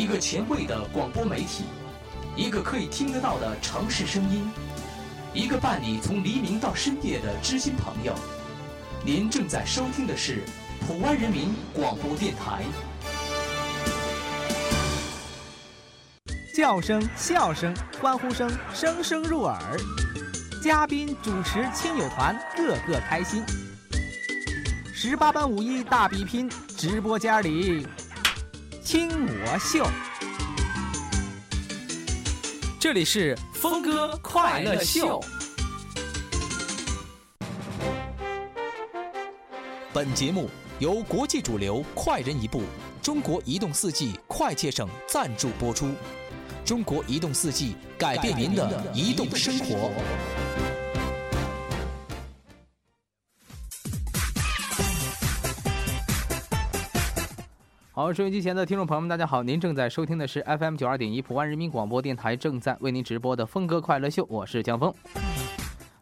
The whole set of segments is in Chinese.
一个前卫的广播媒体，一个可以听得到的城市声音，一个伴你从黎明到深夜的知心朋友。您正在收听的是普湾人民广播电台。叫声、笑声、欢呼声，声声入耳。嘉宾、主持、亲友团，个个开心。十八般武艺大比拼，直播间里听我秀。这里是峰哥快乐秀。本节目由国际主流快人一步、中国移动四 G 快捷省赞助播出。中国移动四 G，改变您的移动生活。好，收音机前的听众朋友们，大家好，您正在收听的是 FM 九二点一普湾人民广播电台正在为您直播的峰哥快乐秀，我是江峰。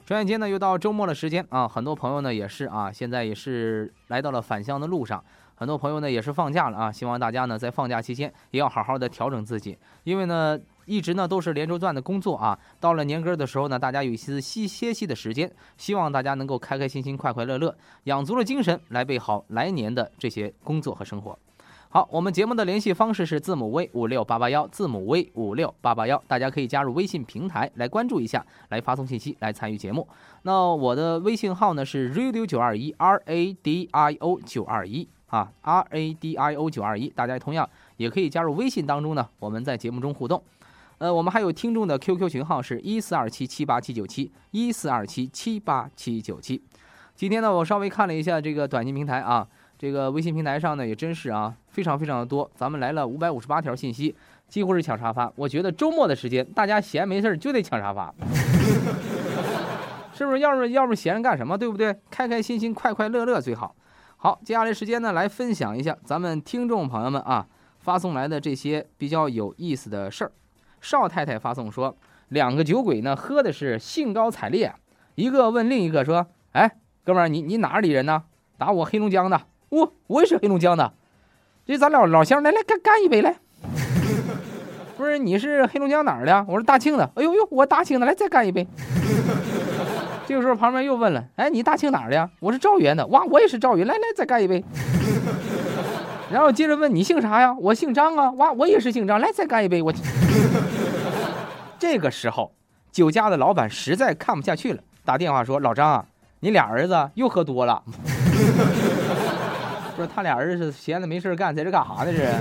转眼间呢，又到周末的时间啊，很多朋友呢也是啊，现在也是来到了返乡的路上，很多朋友呢也是放假了啊，希望大家呢在放假期间也要好好的调整自己，因为呢一直呢都是连轴转的工作啊，到了年根的时候呢，大家有一些息歇息的时间，希望大家能够开开心心、快快乐乐，养足了精神来备好来年的这些工作和生活。好，我们节目的联系方式是字母 V 五六八八幺，字母 V 五六八八幺，大家可以加入微信平台来关注一下，来发送信息来参与节目。那我的微信号呢是 radio 九二一 R A D I O 九二一啊，R A D I O 九二一，大家同样也可以加入微信当中呢，我们在节目中互动。呃，我们还有听众的 QQ 群号是一四二七七八七九七一四二七七八七九七。今天呢，我稍微看了一下这个短信平台啊。这个微信平台上呢，也真是啊，非常非常的多。咱们来了五百五十八条信息，几乎是抢沙发。我觉得周末的时间，大家闲没事就得抢沙发，是不是？要是要不闲着干什么，对不对？开开心心、快快乐乐最好。好，接下来时间呢，来分享一下咱们听众朋友们啊发送来的这些比较有意思的事儿。邵太太发送说，两个酒鬼呢喝的是兴高采烈，一个问另一个说：“哎，哥们儿，你你哪里人呢？打我黑龙江的。”我我也是黑龙江的，这咱俩老乡，来来干干一杯来。不是你是黑龙江哪儿的？我是大庆的。哎呦呦，我大庆的，来再干一杯。这个时候旁边又问了，哎，你大庆哪儿的呀？我是赵源的。哇，我也是赵源，来来再干一杯。然后接着问你姓啥呀？我姓张啊。哇，我也是姓张，来再干一杯。我 这个时候酒家的老板实在看不下去了，打电话说：“老张啊，你俩儿子又喝多了。”说他俩儿子闲的没事干，在这干啥呢？这。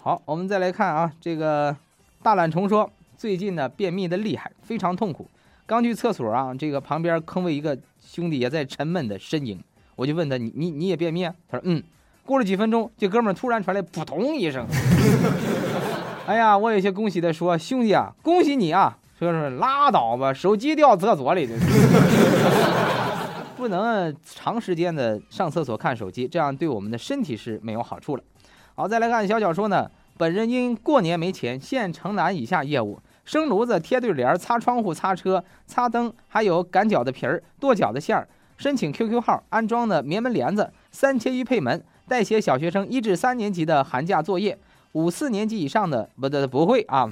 好，我们再来看啊，这个大懒虫说最近呢便秘的厉害，非常痛苦。刚去厕所啊，这个旁边坑位一个兄弟也在沉闷的呻吟，我就问他你你你也便秘？他说嗯。过了几分钟，这哥们突然传来扑通一声。哎呀，我有些恭喜的说兄弟啊，恭喜你啊！说是拉倒吧，手机掉厕所里了。不能长时间的上厕所看手机，这样对我们的身体是没有好处了。好，再来看小小说呢。本人因过年没钱，现承揽以下业务：生炉子、贴对联、擦窗户、擦车、擦灯，还有擀饺子皮儿、剁饺子馅儿。申请 QQ 号，安装的棉门帘子，三千一配门，代写小学生一至三年级的寒假作业。五四年级以上的不得不会啊，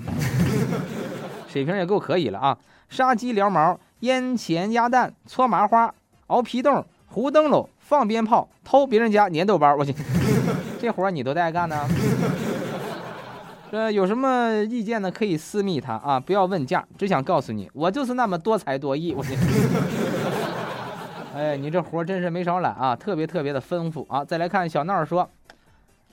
水平也够可以了啊。杀鸡撩毛、腌咸鸭蛋、搓麻花。熬皮冻、糊灯笼、放鞭炮、偷别人家粘豆包，我去，这活你都爱干呢？这有什么意见呢？可以私密他啊，不要问价，只想告诉你，我就是那么多才多艺，我去。哎，你这活真是没少揽啊，特别特别的丰富啊！再来看小闹说，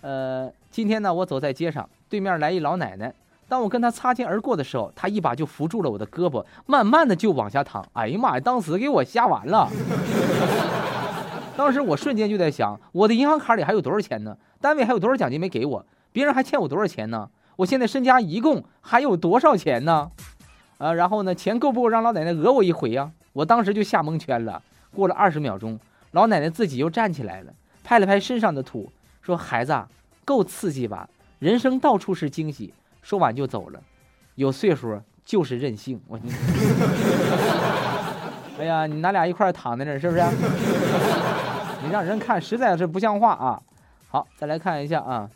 呃，今天呢，我走在街上，对面来一老奶奶。当我跟他擦肩而过的时候，他一把就扶住了我的胳膊，慢慢的就往下躺。哎呀妈呀，当时给我吓完了。当时我瞬间就在想，我的银行卡里还有多少钱呢？单位还有多少奖金没给我？别人还欠我多少钱呢？我现在身家一共还有多少钱呢？啊，然后呢，钱够不够让老奶奶讹我一回呀？我当时就吓蒙圈了。过了二十秒钟，老奶奶自己又站起来了，拍了拍身上的土，说：“孩子，够刺激吧？人生到处是惊喜。”说完就走了，有岁数就是任性。我，哎呀，你拿俩一块躺在那儿，是不是？你让人看实在是不像话啊！好，再来看一下啊，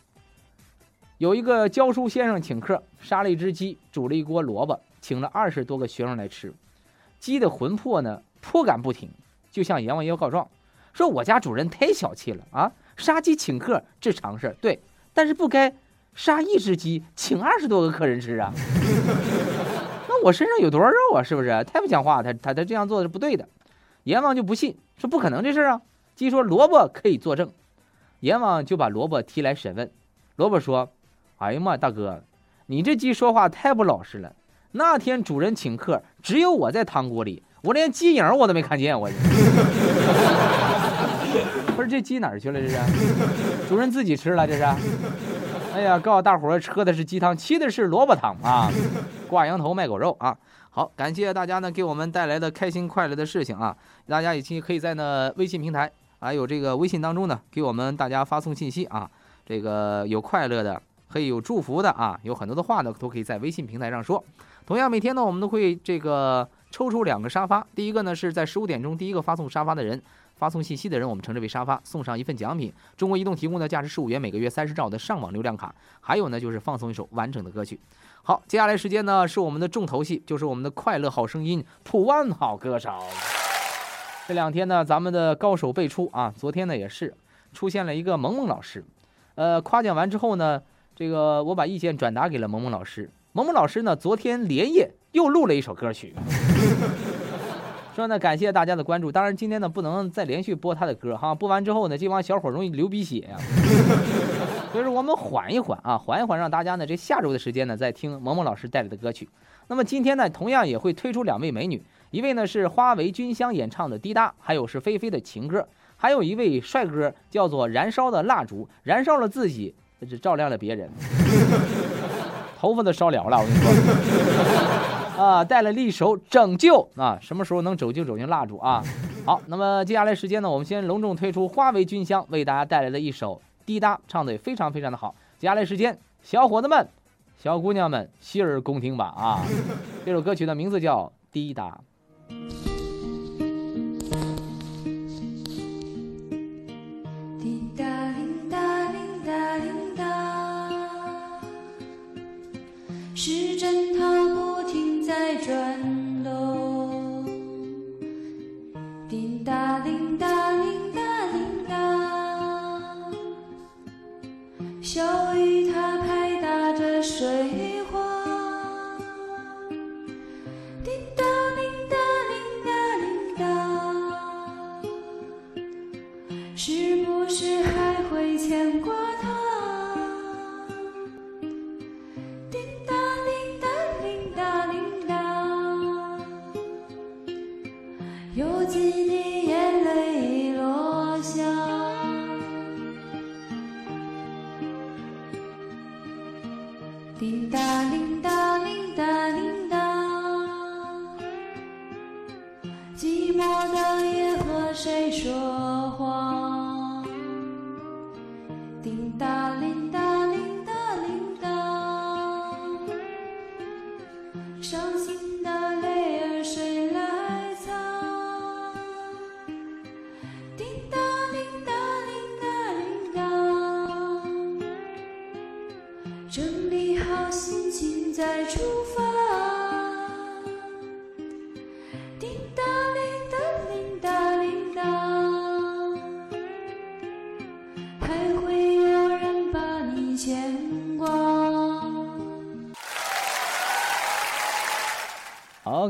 有一个教书先生请客，杀了一只鸡，煮了一锅萝卜，请了二十多个学生来吃。鸡的魂魄呢，颇感不挺，就向阎王爷告状，说我家主人太小气了啊！杀鸡请客这常事儿，对，但是不该杀一只鸡请二十多个客人吃啊。那我身上有多少肉啊？是不是？太不讲话，他他他这样做是不对的。阎王就不信，说不可能这事儿啊。鸡说萝卜可以作证，阎王就把萝卜提来审问。萝卜说：“哎呀妈，大哥，你这鸡说话太不老实了。那天主人请客，只有我在汤锅里，我连鸡影我都没看见。我不是 这鸡哪儿去了？这是主人自己吃了？这是？哎呀，告诉大伙儿，喝的是鸡汤，吃的是萝卜汤啊！挂羊头卖狗肉啊！好，感谢大家呢给我们带来的开心快乐的事情啊！大家也可以在呢微信平台。”还有这个微信当中呢，给我们大家发送信息啊，这个有快乐的，可以有祝福的啊，有很多的话呢，都可以在微信平台上说。同样，每天呢，我们都会这个抽出两个沙发，第一个呢是在十五点钟第一个发送沙发的人，发送信息的人，我们称之为沙发，送上一份奖品。中国移动提供的价值十五元，每个月三十兆的上网流量卡，还有呢就是放送一首完整的歌曲。好，接下来时间呢是我们的重头戏，就是我们的快乐好声音普万好歌手。这两天呢，咱们的高手辈出啊！昨天呢也是出现了一个萌萌老师，呃，夸奖完之后呢，这个我把意见转达给了萌萌老师。萌萌老师呢，昨天连夜又录了一首歌曲，说呢感谢大家的关注。当然今天呢不能再连续播他的歌哈，播完之后呢，这帮小伙容易流鼻血呀。所以说我们缓一缓啊，缓一缓，让大家呢这下周的时间呢再听萌萌老师带来的歌曲。那么今天呢，同样也会推出两位美女。一位呢是花为君香演唱的《滴答》，还有是菲菲的情歌，还有一位帅哥叫做燃烧的蜡烛，燃烧了自己，照亮了别人，头发都烧了了。我跟你说，啊，带来了一首拯救啊，什么时候能拯救拯救蜡烛啊？好，那么接下来时间呢，我们先隆重推出花为君香为大家带来的一首《滴答》，唱的也非常非常的好。接下来时间，小伙子们、小姑娘们，洗耳恭听吧啊！这首歌曲的名字叫《滴答》。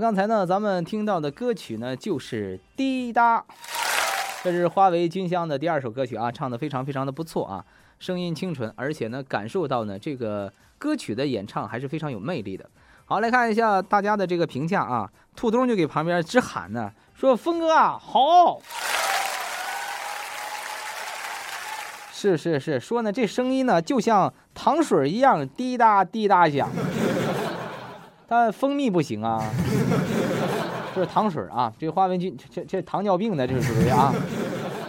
刚才呢，咱们听到的歌曲呢，就是《滴答》，这是花为君香的第二首歌曲啊，唱的非常非常的不错啊，声音清纯，而且呢，感受到呢，这个歌曲的演唱还是非常有魅力的。好，来看一下大家的这个评价啊，兔东就给旁边直喊呢，说：“峰哥啊，好！”是是是，说呢，这声音呢，就像糖水一样滴答滴答响。但蜂蜜不行啊，这是糖水啊，这花文君这这糖尿病的，这是属于啊。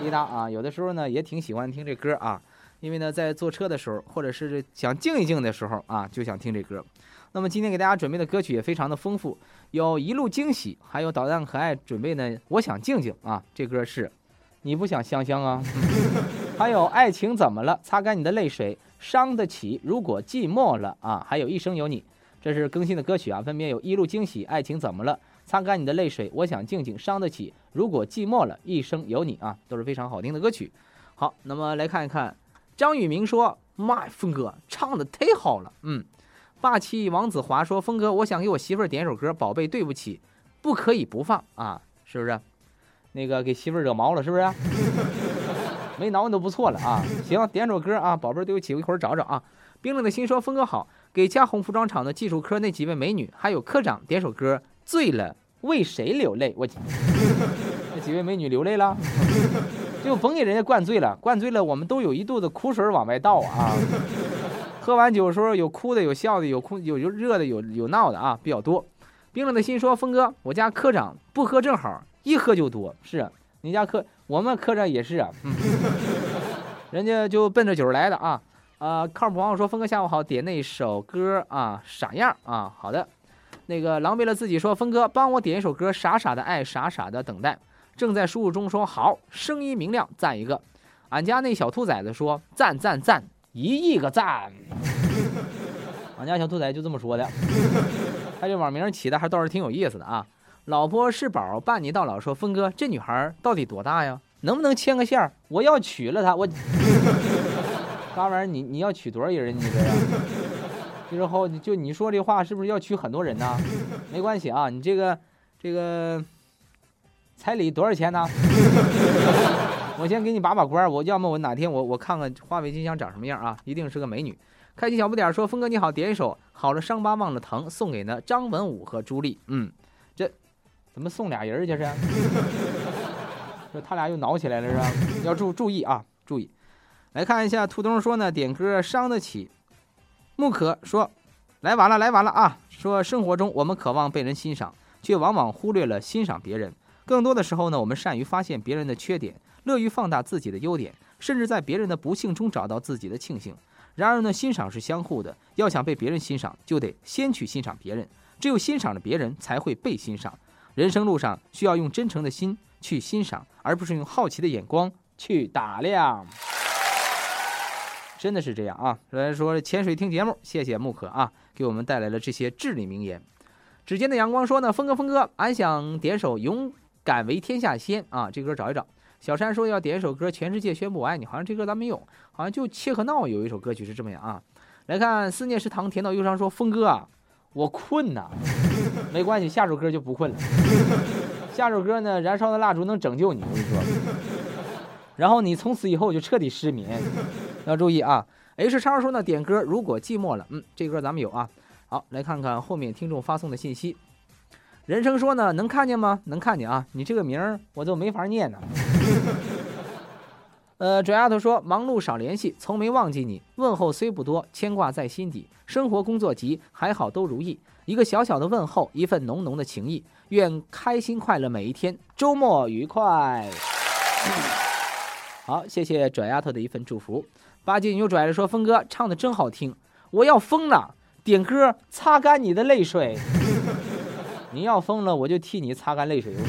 滴答啊，有的时候呢也挺喜欢听这歌啊，因为呢在坐车的时候，或者是想静一静的时候啊，就想听这歌。那么今天给大家准备的歌曲也非常的丰富，有一路惊喜，还有捣蛋可爱准备呢。我想静静啊，这歌是，你不想香香啊？还有爱情怎么了？擦干你的泪水。伤得起，如果寂寞了啊，还有一生有你，这是更新的歌曲啊，分别有一路惊喜，爱情怎么了，擦干你的泪水，我想静静，伤得起，如果寂寞了，一生有你啊，都是非常好听的歌曲。好，那么来看一看，张宇明说：“妈呀，峰哥唱的忒好了，嗯。”霸气王子华说：“峰哥，我想给我媳妇儿点首歌，宝贝，对不起，不可以不放啊，是不是？那个给媳妇儿惹毛了，是不是？没挠你都不错了啊。行，点首歌啊，宝贝，对不起，我一会儿找找啊。冰冷的心说：峰哥好，给嘉宏服装厂的技术科那几位美女，还有科长点首歌，醉了，为谁流泪？我 那几位美女流泪了，就甭给人家灌醉了，灌醉了，我们都有一肚子苦水往外倒啊。”喝完酒的时候，有哭的，有笑的，有哭有有热的，有有闹的啊，比较多。冰冷的心说：“峰哥，我家科长不喝正好，一喝就多。是，你家科，我们科长也是啊，人家就奔着酒来的啊。啊，靠谱网友说：峰哥下午好，点那首歌啊，傻样啊。好的，那个狼狈了自己说：峰哥帮我点一首歌，傻傻的爱，傻傻的等待。正在输入中说好，声音明亮，赞一个。俺家那小兔崽子说：赞赞赞。”一亿个赞，俺家小兔崽就这么说的，他这网名起的还倒是挺有意思的啊。老婆是宝，伴你到老。说峰哥，这女孩到底多大呀？能不能牵个线我要娶了她，我嘎玩意儿？你你要娶多少人？你这样，之后就你说这话是不是要娶很多人呢？没关系啊，你这个这个彩礼多少钱呢？我先给你把把关，我要么我哪天我我看看华为金箱长什么样啊？一定是个美女。开启小不点说，峰哥你好，点一首《好了伤疤忘了疼》，送给呢张文武和朱莉。嗯，这怎么送俩人这是？说他俩又挠起来了是吧？要注注意啊，注意。来看一下，兔东说呢，点歌伤得起。木可说，来晚了来晚了啊。说生活中我们渴望被人欣赏，却往往忽略了欣赏别人。更多的时候呢，我们善于发现别人的缺点。乐于放大自己的优点，甚至在别人的不幸中找到自己的庆幸。然而呢，欣赏是相互的，要想被别人欣赏，就得先去欣赏别人。只有欣赏了别人，才会被欣赏。人生路上需要用真诚的心去欣赏，而不是用好奇的眼光去打量。真的是这样啊！来说潜水听节目，谢谢木可啊，给我们带来了这些至理名言。指尖的阳光说呢，峰哥峰哥，俺想点首《勇敢为天下先》啊，这歌找一找。小山说要点一首歌，《全世界宣布我爱你》，好像这歌咱没有，好像就切克闹有一首歌曲是这么样啊。来看思念是糖，甜到忧伤说，峰哥啊，我困呐，没关系，下首歌就不困了。下首歌呢，燃烧的蜡烛能拯救你，我跟你说。然后你从此以后就彻底失眠，要注意啊。H 超说呢，点歌如果寂寞了，嗯，这歌咱们有啊。好，来看看后面听众发送的信息。人生说呢，能看见吗？能看见啊，你这个名儿我都没法念呢。呃，拽丫头说：“忙碌少联系，从没忘记你。问候虽不多，牵挂在心底。生活工作急，还好都如意。一个小小的问候，一份浓浓的情谊。愿开心快乐每一天，周末愉快。”好，谢谢拽丫头的一份祝福。八戒又拽着说：“峰哥唱的真好听，我要疯了！点歌，擦干你的泪水。你要疯了，我就替你擦干泪水。”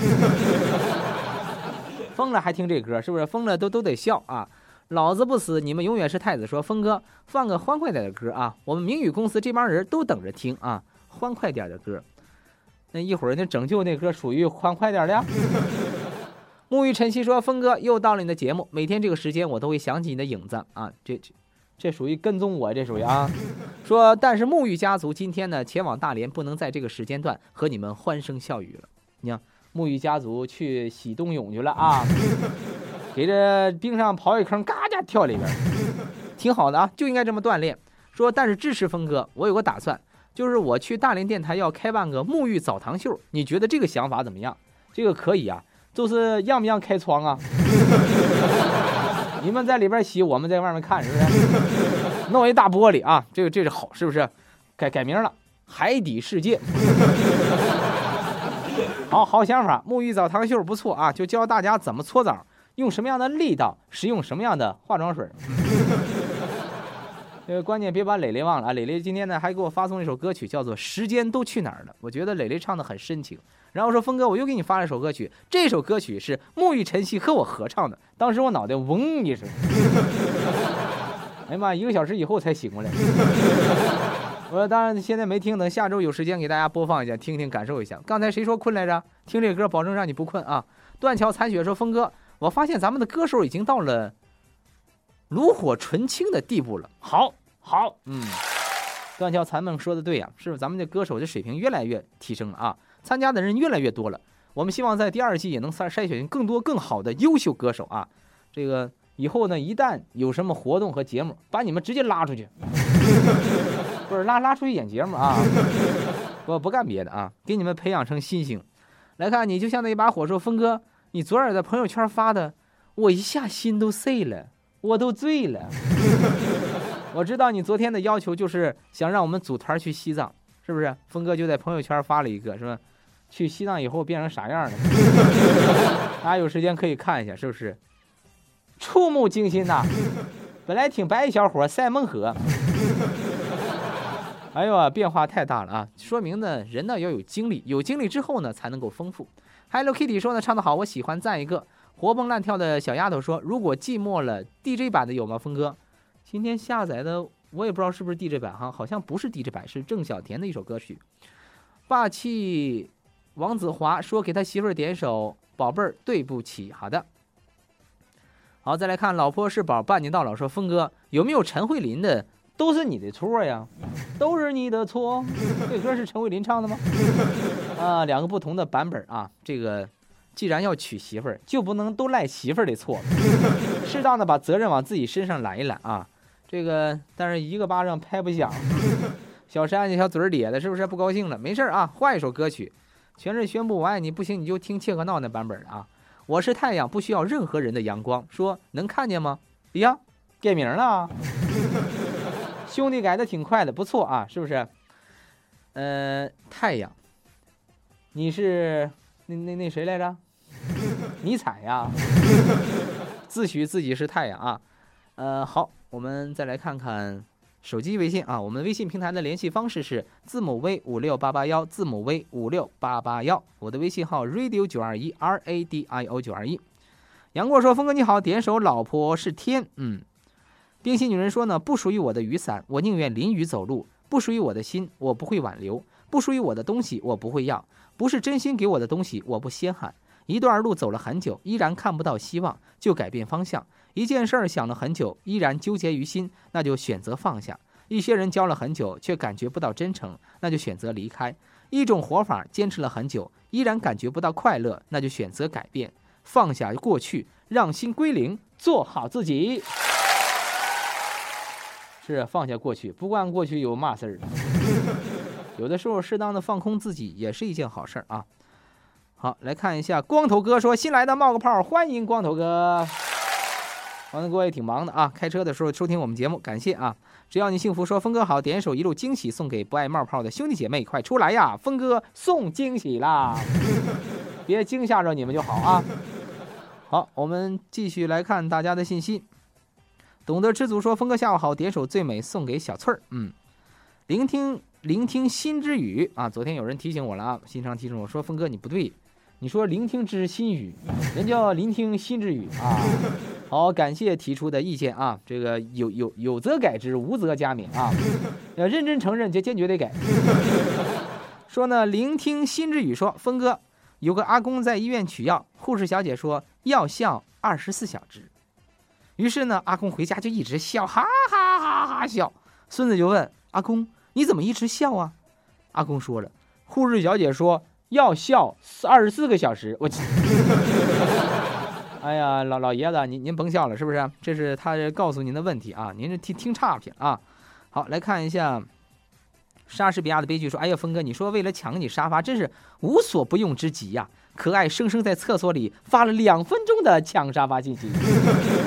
疯了还听这歌，是不是？疯了都都得笑啊！老子不死，你们永远是太子。说峰哥放个欢快点的歌啊！我们明宇公司这帮人都等着听啊，欢快点的歌。那一会儿那拯救那歌属于欢快点的。沐浴晨曦说：“峰哥又到了你的节目，每天这个时间我都会想起你的影子啊！这这这属于跟踪我，这属于啊。说但是沐浴家族今天呢前往大连，不能在这个时间段和你们欢声笑语了。你看。”沐浴家族去洗冬泳去了啊，给这冰上刨一坑，嘎家跳里边，挺好的啊，就应该这么锻炼。说但是支持峰哥，我有个打算，就是我去大连电台要开办个沐浴澡堂秀，你觉得这个想法怎么样？这个可以啊，就是让不让开窗啊？你们在里边洗，我们在外面看，是不是？弄一大玻璃啊，这个这是好，是不是？改改名了，海底世界。好好想法，沐浴澡堂秀不错啊！就教大家怎么搓澡，用什么样的力道，使用什么样的化妆水。这个关键别把磊磊忘了啊！磊磊今天呢还给我发送一首歌曲，叫做《时间都去哪儿了》。我觉得磊磊唱的很深情。然后说峰哥，我又给你发了一首歌曲，这首歌曲是沐浴晨曦和我合唱的。当时我脑袋嗡一声，哎呀妈，一个小时以后才醒过来。我说当然现在没听，等下周有时间给大家播放一下，听听感受一下。刚才谁说困来着？听这歌保证让你不困啊！断桥残雪说：“峰哥，我发现咱们的歌手已经到了炉火纯青的地步了。”好，好，嗯，断桥残梦说的对呀、是不是咱们的歌手的水平越来越提升了啊？参加的人越来越多了。我们希望在第二季也能筛筛选更多更好的优秀歌手啊！这个以后呢，一旦有什么活动和节目，把你们直接拉出去，不是拉拉出去演节目啊！我不干别的啊，给你们培养成新星。来看，你就像那一把火，说峰哥，你昨儿在朋友圈发的，我一下心都碎了，我都醉了。我知道你昨天的要求就是想让我们组团去西藏，是不是？峰哥就在朋友圈发了一个，是吧？去西藏以后变成啥样了？大家有时间可以看一下，是不是？触目惊心呐！本来挺白一小伙，赛孟河。哎呦啊，变化太大了啊！说明呢，人呢要有经历，有经历之后呢才能够丰富。Hello Kitty 说呢，唱得好，我喜欢，赞一个。活蹦乱跳的小丫头说，如果寂寞了，DJ 版的有吗？峰哥，今天下载的我也不知道是不是 DJ 版哈，好像不是 DJ 版，是郑小田的一首歌曲。霸气王子华说，给他媳妇儿点首《宝贝儿对不起》。好的。好，再来看老婆是宝，半年到老说，峰哥有没有陈慧琳的？都是你的错呀，都是你的错。这歌是陈慧琳唱的吗？啊，两个不同的版本啊。这个既然要娶媳妇儿，就不能都赖媳妇儿的错，适当的把责任往自己身上揽一揽啊。这个，但是一个巴掌拍不响。小山家小嘴咧的，是不是不高兴了？没事啊，换一首歌曲。全是宣布我爱你，不行你就听切克闹那版本的啊。我是太阳，不需要任何人的阳光。说能看见吗？哎呀，改名了。兄弟改的挺快的，不错啊，是不是？呃，太阳，你是那那那谁来着？尼采呀，自诩自己是太阳啊。呃，好，我们再来看看手机微信啊。我们微信平台的联系方式是字母 V 五六八八幺，字母 V 五六八八幺。我的微信号 radio 九二一 R A D I O 九二一。杨过说：“峰哥你好，点首《老婆是天》。”嗯。冰心女人说呢，不属于我的雨伞，我宁愿淋雨走路；不属于我的心，我不会挽留；不属于我的东西，我不会要；不是真心给我的东西，我不稀罕。一段路走了很久，依然看不到希望，就改变方向；一件事儿想了很久，依然纠结于心，那就选择放下；一些人交了很久，却感觉不到真诚，那就选择离开；一种活法坚持了很久，依然感觉不到快乐，那就选择改变，放下过去，让心归零，做好自己。是放下过去，不管过去有嘛事儿。有的时候适当的放空自己也是一件好事儿啊。好，来看一下光头哥说新来的冒个泡，欢迎光头哥。光头哥也挺忙的啊，开车的时候收听我们节目，感谢啊。只要你幸福，说峰哥好，点一首一路惊喜送给不爱冒泡的兄弟姐妹，快出来呀！峰哥送惊喜啦，别惊吓着你们就好啊。好，我们继续来看大家的信息。懂得知足说：“峰哥下午好，点首最美送给小翠儿。”嗯，聆听聆听心之语啊！昨天有人提醒我了啊，心肠提醒我说：“峰哥你不对，你说聆听之心语，人叫聆听心之语啊。”好，感谢提出的意见啊，这个有有有则改之，无则加勉啊，要认真承认，就坚决得改。说呢，聆听心之语说：“峰哥有个阿公在医院取药，护士小姐说药效二十四小时。”于是呢，阿公回家就一直笑，哈哈哈哈笑。孙子就问阿公：“你怎么一直笑啊？”阿公说了：“护士小姐说要笑二十四个小时。”我，哎呀，老老爷子，您您甭笑了，是不是？这是他告诉您的问题啊，您这听听差评啊。好，来看一下莎士比亚的悲剧，说：“哎呀，峰哥，你说为了抢你沙发，真是无所不用之极呀！”可爱生生在厕所里发了两分钟的抢沙发信息。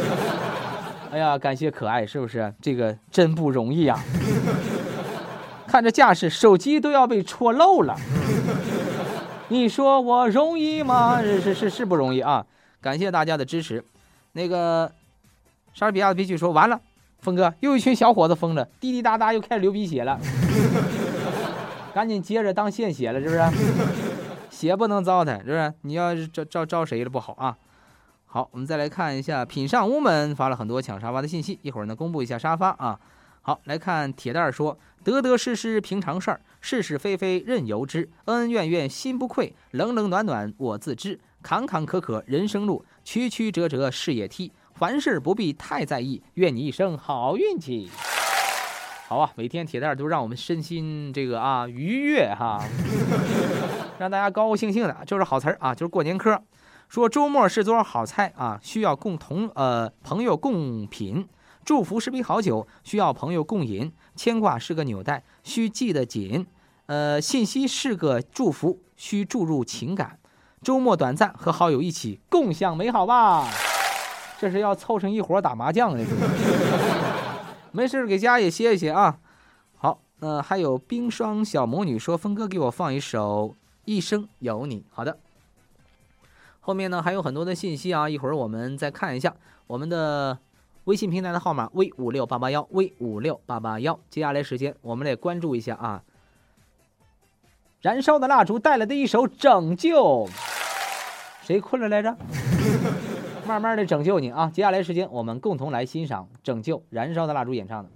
哎呀，感谢可爱，是不是？这个真不容易呀！看这架势，手机都要被戳漏了。你说我容易吗？是是是是不容易啊！感谢大家的支持。那个莎士比亚的悲剧说完了，峰哥又一群小伙子疯了，滴滴答答又开始流鼻血了，赶紧接着当献血了，是不是？血不能糟蹋，是不是？你要是招招招谁了不好啊？好，我们再来看一下品上屋们发了很多抢沙发的信息，一会儿呢公布一下沙发啊。好，来看铁蛋儿说：得得失失平常事儿，是是非非任由之，恩恩怨怨心不愧，冷冷暖暖我自知，坎坎坷坷人生路，曲曲折折事业梯，凡事不必太在意，愿你一生好运气。好啊，每天铁蛋儿都让我们身心这个啊愉悦哈，让大家高高兴兴的，就是好词儿啊，就是过年嗑。说周末是多少好菜啊？需要共同呃朋友共品。祝福是杯好酒，需要朋友共饮。牵挂是个纽带，需系得紧。呃，信息是个祝福，需注入情感。周末短暂，和好友一起共享美好吧。这是要凑成一伙打麻将的，没事给家也歇一歇啊。好，呃，还有冰霜小魔女说，峰哥给我放一首《一生有你》。好的。后面呢还有很多的信息啊，一会儿我们再看一下我们的微信平台的号码 v 五六八八幺 v 五六八八幺。接下来时间我们来关注一下啊，燃烧的蜡烛带来的一首拯救，谁困了来着？慢慢的拯救你啊！接下来时间我们共同来欣赏拯救燃烧的蜡烛演唱的。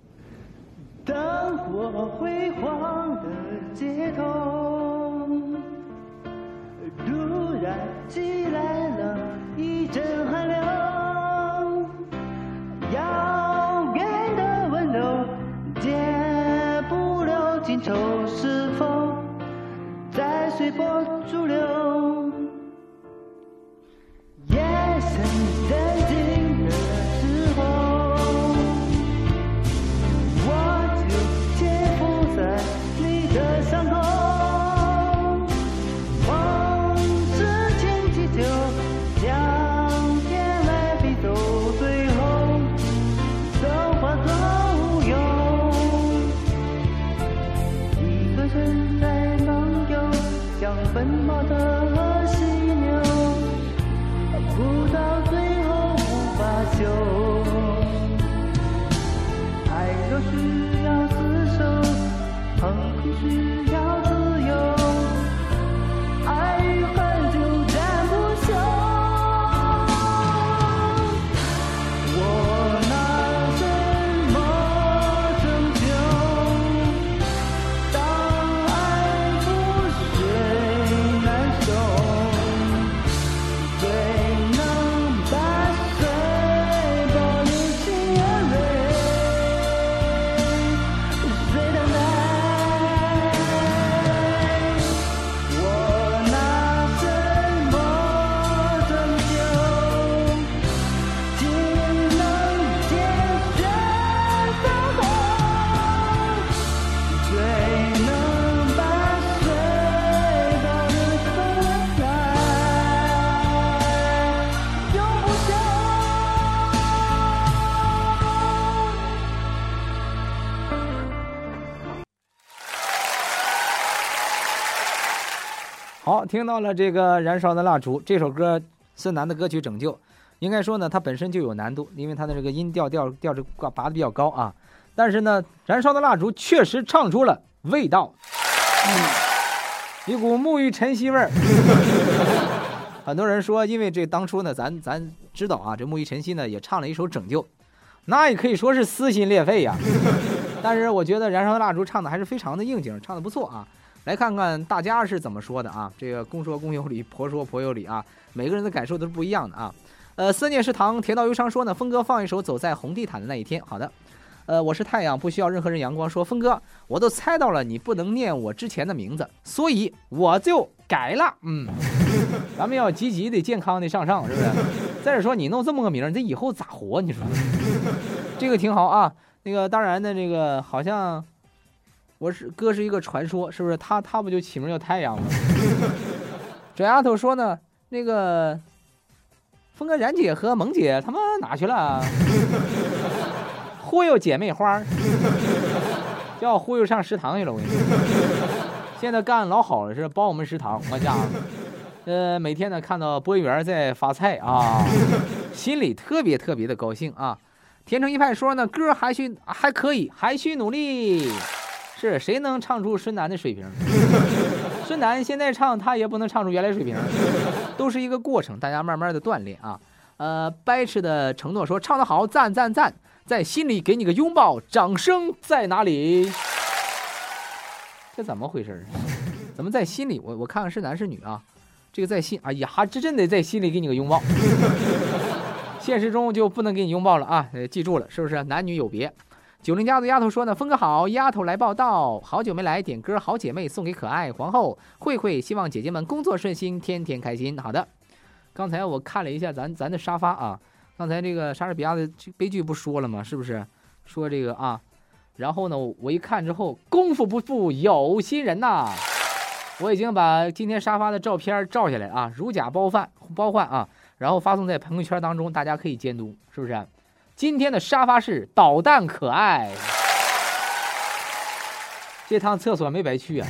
灯火辉煌的街头，突然起来了一阵寒流，愁，是否在随波逐流？就听到了这个燃烧的蜡烛这首歌，孙楠的歌曲《拯救》，应该说呢，它本身就有难度，因为它的这个音调调调这挂拔的比较高啊。但是呢，燃烧的蜡烛确实唱出了味道，一股沐浴晨曦味儿。很多人说，因为这当初呢，咱咱知道啊，这沐浴晨曦呢也唱了一首《拯救》，那也可以说是撕心裂肺呀。但是我觉得燃烧的蜡烛唱的还是非常的应景，唱的不错啊。来看看大家是怎么说的啊？这个公说公有理，婆说婆有理啊。每个人的感受都是不一样的啊。呃，思念是糖，铁道忧伤说呢，峰哥放一首《走在红地毯的那一天》。好的，呃，我是太阳，不需要任何人阳光。说峰哥，我都猜到了你不能念我之前的名字，所以我就改了。嗯，咱们要积极的、健康的向上，是不是？再者说，你弄这么个名儿，你这以后咋活？你说，这个挺好啊。那个当然呢，这个好像。我是哥是一个传说，是不是？他他不就起名叫太阳吗？这丫头说呢，那个峰哥、冉姐和萌姐他们哪去了？忽悠姐妹花，叫忽悠上食堂去了。我跟你说，现在干老好了，是包我们食堂。我讲，呃，每天呢看到播音员在发菜啊，心里特别特别的高兴啊。天成一派说呢，歌还需还可以，还需努力。是谁能唱出孙楠的水平？孙楠现在唱，他也不能唱出原来水平，都是一个过程，大家慢慢的锻炼啊。呃，掰扯的承诺说唱得好，赞赞赞，在心里给你个拥抱，掌声在哪里？这怎么回事？怎么在心里？我我看看是男是女啊？这个在心，哎呀，还真得在心里给你个拥抱。现实中就不能给你拥抱了啊！记住了，是不是？男女有别。九零家的丫头说呢，峰哥好，丫头来报道，好久没来，点歌，好姐妹送给可爱皇后慧慧，希望姐姐们工作顺心，天天开心。好的，刚才我看了一下咱咱的沙发啊，刚才这个莎士比亚的悲剧不说了吗？是不是？说这个啊，然后呢，我一看之后，功夫不负有心人呐，我已经把今天沙发的照片照下来啊，如假包换包换啊，然后发送在朋友圈当中，大家可以监督，是不是？今天的沙发是导弹可爱，这趟厕所没白去啊！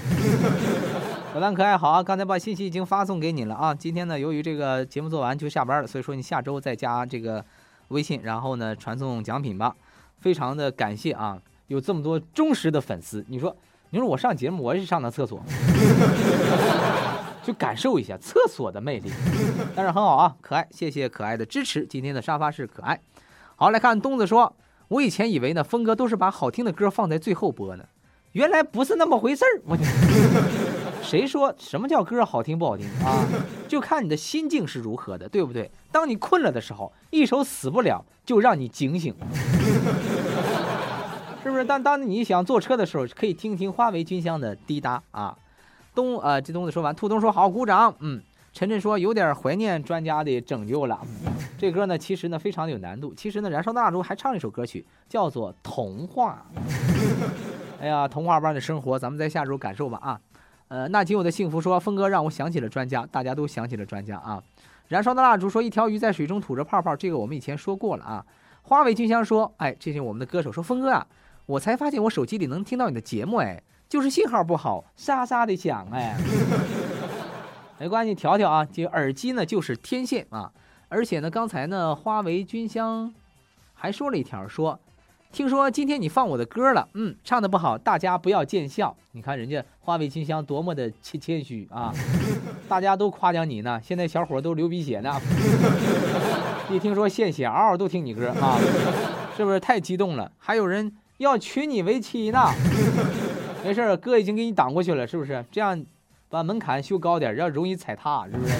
导弹可爱好啊，刚才把信息已经发送给你了啊。今天呢，由于这个节目做完就下班了，所以说你下周再加这个微信，然后呢传送奖品吧。非常的感谢啊，有这么多忠实的粉丝。你说，你说我上节目，我也是上的厕所，就感受一下厕所的魅力。但是很好啊，可爱，谢谢可爱的支持。今天的沙发是可爱。好，来看东子说，我以前以为呢，峰哥都是把好听的歌放在最后播呢，原来不是那么回事儿。我，谁说什么叫歌好听不好听啊？就看你的心境是如何的，对不对？当你困了的时候，一首死不了就让你警醒，是不是？但当你想坐车的时候，可以听听花为君香的滴答啊。东，呃，这东子说完，兔东说好，鼓掌。嗯。晨晨说有点怀念专家的拯救了，这歌呢其实呢非常的有难度。其实呢，燃烧的蜡烛还唱了一首歌曲，叫做《童话》。哎呀，童话般的生活，咱们在下周感受吧啊。呃，那仅有的幸福说，峰哥让我想起了专家，大家都想起了专家啊。燃烧的蜡烛说，一条鱼在水中吐着泡泡，这个我们以前说过了啊。花尾君香说，哎，这是我们的歌手说，峰哥啊，我才发现我手机里能听到你的节目，哎，就是信号不好，沙沙的响，哎。没关系，调调啊，这耳机呢就是天线啊，而且呢，刚才呢，花为君香还说了一条，说，听说今天你放我的歌了，嗯，唱的不好，大家不要见笑。你看人家花为君香多么的谦谦虚啊，大家都夸奖你呢，现在小伙都流鼻血呢，一听说献血，嗷嗷都听你歌啊，是不是太激动了？还有人要娶你为妻呢，没事哥已经给你挡过去了，是不是？这样。把门槛修高点，要容易踩踏，是不是？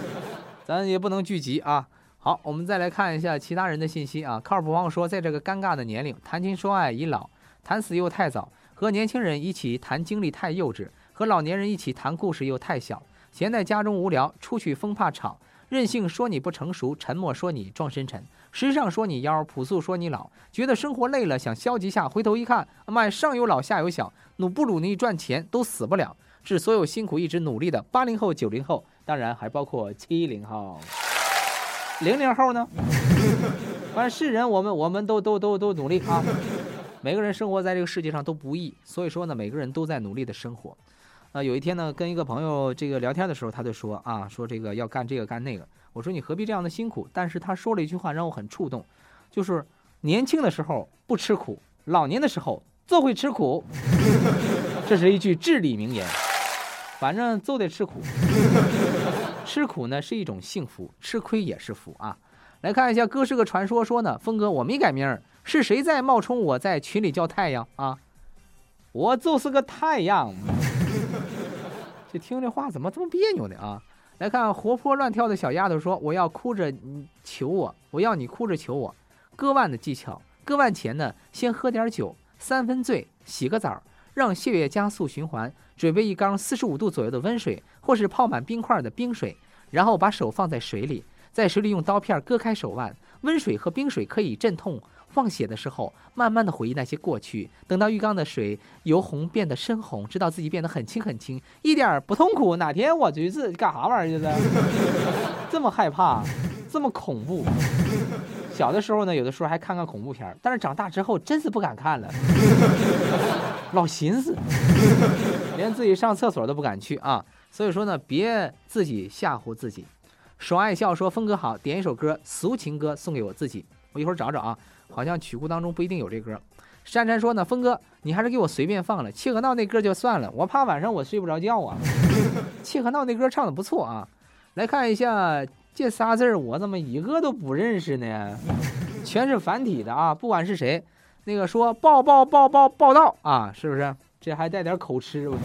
咱也不能聚集啊。好，我们再来看一下其他人的信息啊。靠谱王说，在这个尴尬的年龄，谈情说爱已老，谈死又太早；和年轻人一起谈经历太幼稚，和老年人一起谈故事又太小。闲在家中无聊，出去风怕吵。任性说你不成熟，沉默说你装深沉，时尚说你妖，朴素说你老。觉得生活累了，想消极下，回头一看，妈呀，上有老下有小，努不努力赚钱都死不了。致所有辛苦一直努力的八零后、九零后，当然还包括七零后、零零后呢。反正是人，我们我们都都都都努力啊。每个人生活在这个世界上都不易，所以说呢，每个人都在努力的生活。啊，有一天呢，跟一个朋友这个聊天的时候，他就说啊，说这个要干这个干那个。我说你何必这样的辛苦？但是他说了一句话让我很触动，就是年轻的时候不吃苦，老年的时候就会吃苦。这是一句至理名言。反正就得吃苦，吃苦呢是一种幸福，吃亏也是福啊。来看一下，哥是个传说，说呢，峰哥我没改名儿，是谁在冒充我在群里叫太阳啊？我就是个太阳。这听这话怎么这么别扭呢啊？来看活泼乱跳的小丫头说，我要哭着求我，我要你哭着求我。割腕的技巧，割腕前呢，先喝点酒，三分醉，洗个澡。让血液加速循环，准备一缸四十五度左右的温水，或是泡满冰块的冰水，然后把手放在水里，在水里用刀片割开手腕。温水和冰水可以镇痛放血的时候，慢慢的回忆那些过去。等到浴缸的水由红变得深红，直到自己变得很轻很轻，一点不痛苦。哪天我就是干啥玩意儿去了？这么害怕，这么恐怖。小的时候呢，有的时候还看看恐怖片但是长大之后真是不敢看了，老寻思，连自己上厕所都不敢去啊。所以说呢，别自己吓唬自己。爽爱笑说：“峰哥好，点一首歌，俗情歌送给我自己。我一会儿找找啊，好像曲库当中不一定有这歌。”珊珊说呢：“峰哥，你还是给我随便放了，契合闹那歌就算了，我怕晚上我睡不着觉啊。契合闹那歌唱的不错啊。来看一下这仨字儿我怎么一个都不认识呢？全是繁体的啊！不管是谁，那个说报报报报报道啊，是不是？这还带点口吃，我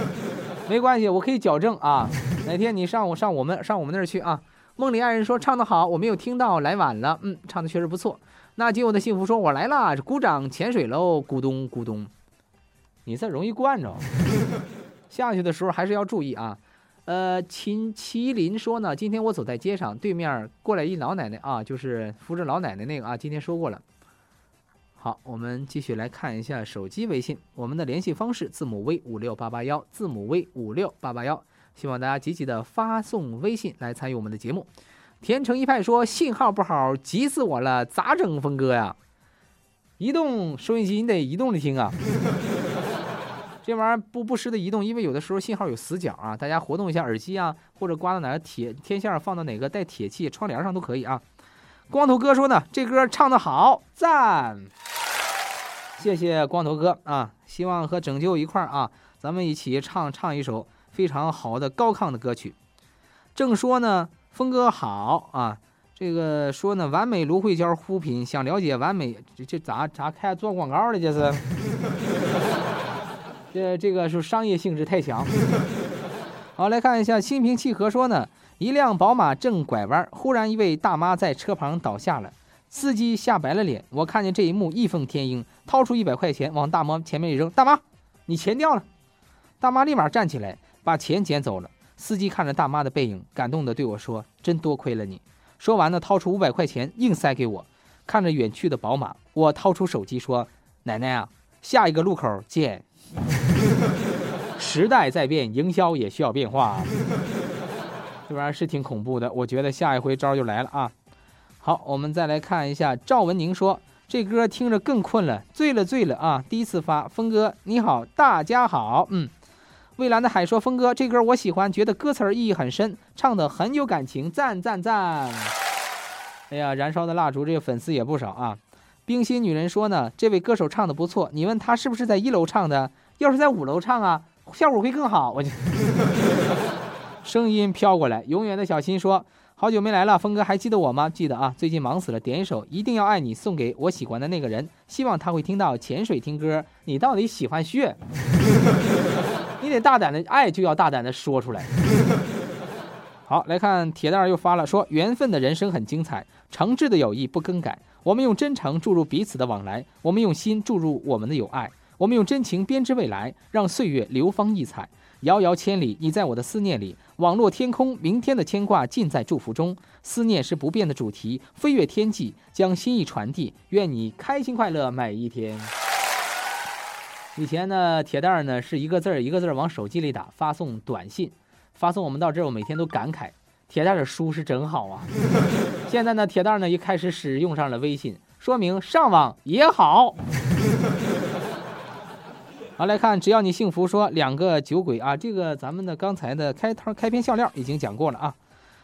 没关系，我可以矫正啊。哪天你上我上我们上我们那儿去啊？梦里爱人说唱得好，我没有听到，来晚了。嗯，唱的确实不错。那今晚的幸福说，我来了，鼓掌潜水喽，咕咚咕咚。你这容易惯着，下去的时候还是要注意啊。呃，秦麒麟说呢，今天我走在街上，对面过来一老奶奶啊，就是扶着老奶奶那个啊，今天说过了。好，我们继续来看一下手机微信，我们的联系方式字母 V 五六八八幺，字母 V 五六八八幺，希望大家积极的发送微信来参与我们的节目。天成一派说信号不好，急死我了，咋整，峰哥呀？移动收音机你得移动着听啊。这玩意儿不不时的移动，因为有的时候信号有死角啊。大家活动一下耳机啊，或者刮到哪个铁天线放到哪个带铁器窗帘上都可以啊。光头哥说呢，这歌唱得好，赞！谢谢光头哥啊，希望和拯救一块儿啊，咱们一起唱唱一首非常好的高亢的歌曲。正说呢，峰哥好啊，这个说呢，完美芦荟胶护肤品，想了解完美这这咋咋开做广告的这是？这这个是商业性质太强。好，来看一下心平气和说呢，一辆宝马正拐弯，忽然一位大妈在车旁倒下了，司机吓白了脸。我看见这一幕，义愤填膺，掏出一百块钱往大妈前面一扔：“大妈，你钱掉了。”大妈立马站起来，把钱捡走了。司机看着大妈的背影，感动地对我说：“真多亏了你。”说完呢，掏出五百块钱硬塞给我。看着远去的宝马，我掏出手机说：“奶奶啊，下一个路口见。”时代在变，营销也需要变化。这玩意儿是挺恐怖的，我觉得下一回招就来了啊！好，我们再来看一下赵文宁说，这歌听着更困了，醉了醉了啊！第一次发，峰哥你好，大家好，嗯。蔚蓝的海说，峰哥这歌我喜欢，觉得歌词儿意义很深，唱的很有感情，赞赞赞！哎呀，燃烧的蜡烛这个粉丝也不少啊。冰心女人说呢，这位歌手唱的不错，你问他是不是在一楼唱的？要是在五楼唱啊，效果会更好。我就 声音飘过来，永远的小新说，好久没来了，峰哥还记得我吗？记得啊，最近忙死了，点一首《一定要爱你》送给我喜欢的那个人，希望他会听到潜水听歌。你到底喜欢血？你得大胆的爱，就要大胆的说出来。好，来看铁蛋儿又发了，说缘分的人生很精彩，诚挚的友谊不更改。我们用真诚注入彼此的往来，我们用心注入我们的友爱，我们用真情编织未来，让岁月流芳溢彩。遥遥千里，你在我的思念里；网络天空，明天的牵挂尽在祝福中。思念是不变的主题，飞越天际，将心意传递。愿你开心快乐每一天。以前呢，铁蛋儿呢是一个字儿一个字儿往手机里打，发送短信，发送我们到这儿，我每天都感慨，铁蛋儿的书是真好啊。现在呢，铁蛋儿呢也开始使用上了微信，说明上网也好。好，来看，只要你幸福，说两个酒鬼啊，这个咱们的刚才的开头开篇笑料已经讲过了啊。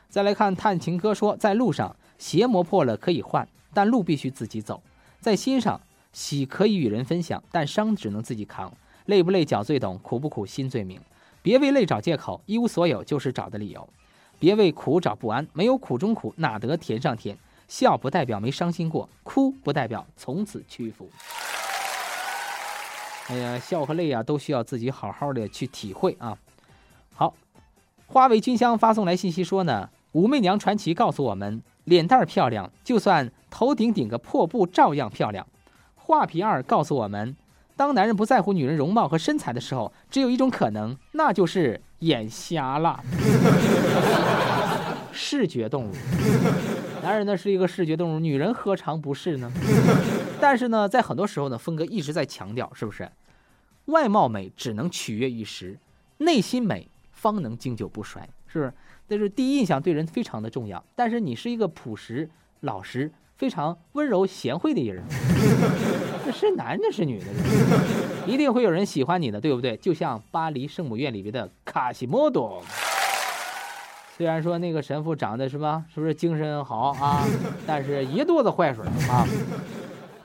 再来看探情哥说，在路上鞋磨破了可以换，但路必须自己走；在心上喜可以与人分享，但伤只能自己扛。累不累脚最懂，苦不苦心最明。别为累找借口，一无所有就是找的理由。别为苦找不安，没有苦中苦，哪得甜上甜？笑不代表没伤心过，哭不代表从此屈服。哎呀，笑和泪啊，都需要自己好好的去体会啊。好，花为君香发送来信息说呢，武媚娘传奇告诉我们，脸蛋漂亮，就算头顶顶个破布照样漂亮。画皮二告诉我们，当男人不在乎女人容貌和身材的时候，只有一种可能，那就是眼瞎了。视觉动物，男人呢是一个视觉动物，女人何尝不是呢？但是呢，在很多时候呢，峰哥一直在强调，是不是？外貌美只能取悦一时，内心美方能经久不衰，是不是？但是第一印象对人非常的重要。但是你是一个朴实、老实、非常温柔、贤惠的人，这是男的，是女的，一定会有人喜欢你的，对不对？就像巴黎圣母院里边的卡西莫多。虽然说那个神父长得什么，是不是精神好啊？但是一肚子坏水啊。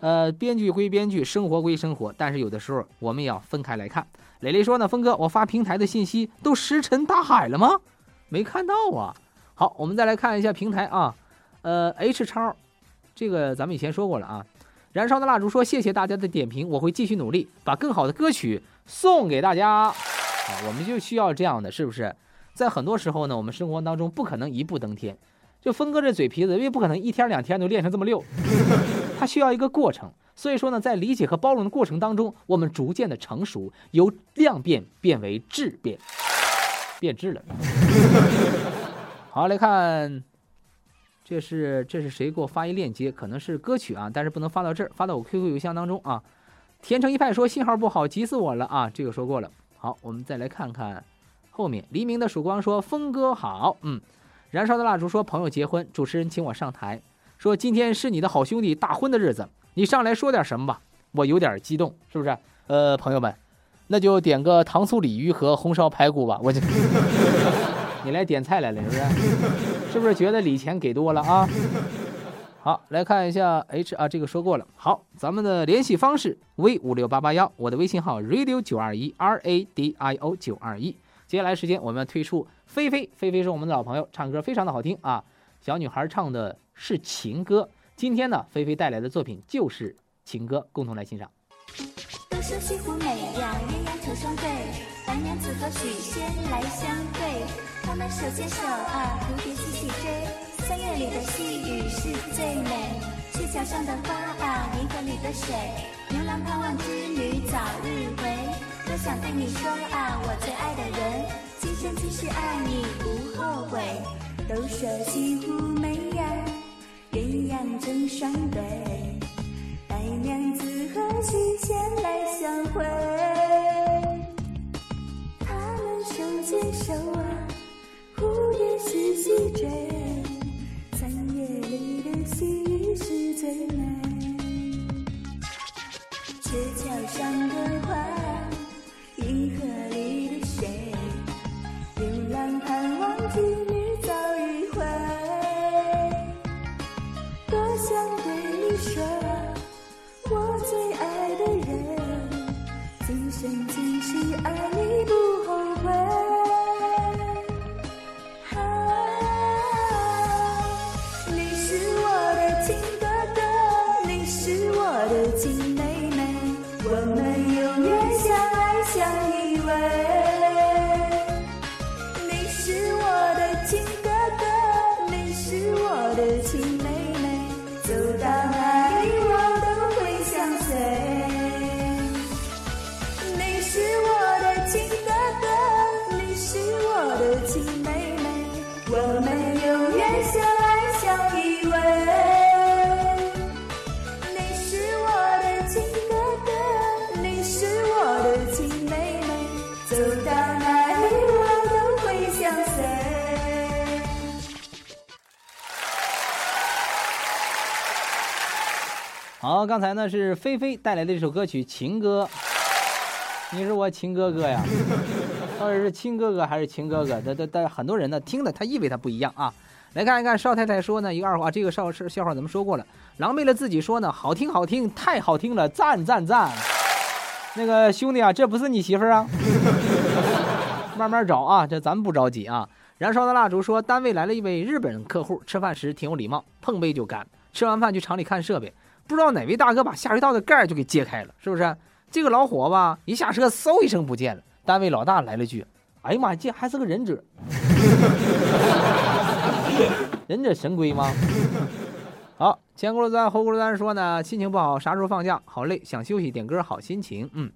呃，编剧归编剧，生活归生活，但是有的时候我们也要分开来看。磊磊说呢，峰哥，我发平台的信息都石沉大海了吗？没看到啊，好，我们再来看一下平台啊，呃，H 超，这个咱们以前说过了啊。燃烧的蜡烛说：“谢谢大家的点评，我会继续努力，把更好的歌曲送给大家。”啊，我们就需要这样的，是不是？在很多时候呢，我们生活当中不可能一步登天。就峰哥这嘴皮子，因为不可能一天两天就练成这么溜，需要一个过程。所以说呢，在理解和包容的过程当中，我们逐渐的成熟，由量变变为质变，变质了。好，来看。这是这是谁给我发一链接？可能是歌曲啊，但是不能发到这儿，发到我 QQ 邮箱当中啊。天成一派说信号不好，急死我了啊！这个说过了。好，我们再来看看后面。黎明的曙光说峰哥好，嗯。燃烧的蜡烛说朋友结婚，主持人请我上台，说今天是你的好兄弟大婚的日子，你上来说点什么吧？我有点激动，是不是？呃，朋友们，那就点个糖醋鲤鱼和红烧排骨吧。我就 你来点菜来了，是不是？是不是觉得礼钱给多了啊？好，来看一下 H 啊，这个说过了。好，咱们的联系方式 V 五六八八幺，我的微信号 Radio 九二一 R A D I O 九二一。接下来时间我们要推出菲菲，菲菲是我们的老朋友，唱歌非常的好听啊。小女孩唱的是情歌，今天呢，菲菲带来的作品就是情歌，共同来欣赏。都说西湖美呀，鸳鸯成双对，白娘子和许仙来相对。他们手牵手啊，蝴蝶嬉戏追。三月里的细雨是最美，鹊桥上的花啊，银河里的水。牛郎盼望织女早日回，多想对你说啊，我最爱的人，今生今世爱你不后悔。都说西湖美呀，鸳鸯成双对，白娘子和许仙来相会。他们手牵手啊。蝴蝶嬉戏追，三月里的细雨是最美。鹊桥上刚才呢是菲菲带来的这首歌曲《情歌》，你是我情哥哥呀，到底是亲哥哥还是情哥哥？但但但很多人呢听的他以为他不一样啊。来看一看邵太太说呢一个二话，这个邵是笑话咱们说过了，狼狈了自己说呢好听好听太好听了，赞赞赞。那个兄弟啊，这不是你媳妇儿啊？慢慢找啊，这咱们不着急啊。燃烧的蜡烛说单位来了一位日本客户，吃饭时挺有礼貌，碰杯就干。吃完饭去厂里看设备。不知道哪位大哥把下水道的盖儿就给揭开了，是不是？这个老伙吧，一下车，嗖一声不见了。单位老大来了句：“哎呀妈呀，这还是个忍者，忍者神龟吗？”好，前轱辘钻后轱辘钻说呢，心情不好，啥时候放假？好累，想休息，点歌，好心情。嗯，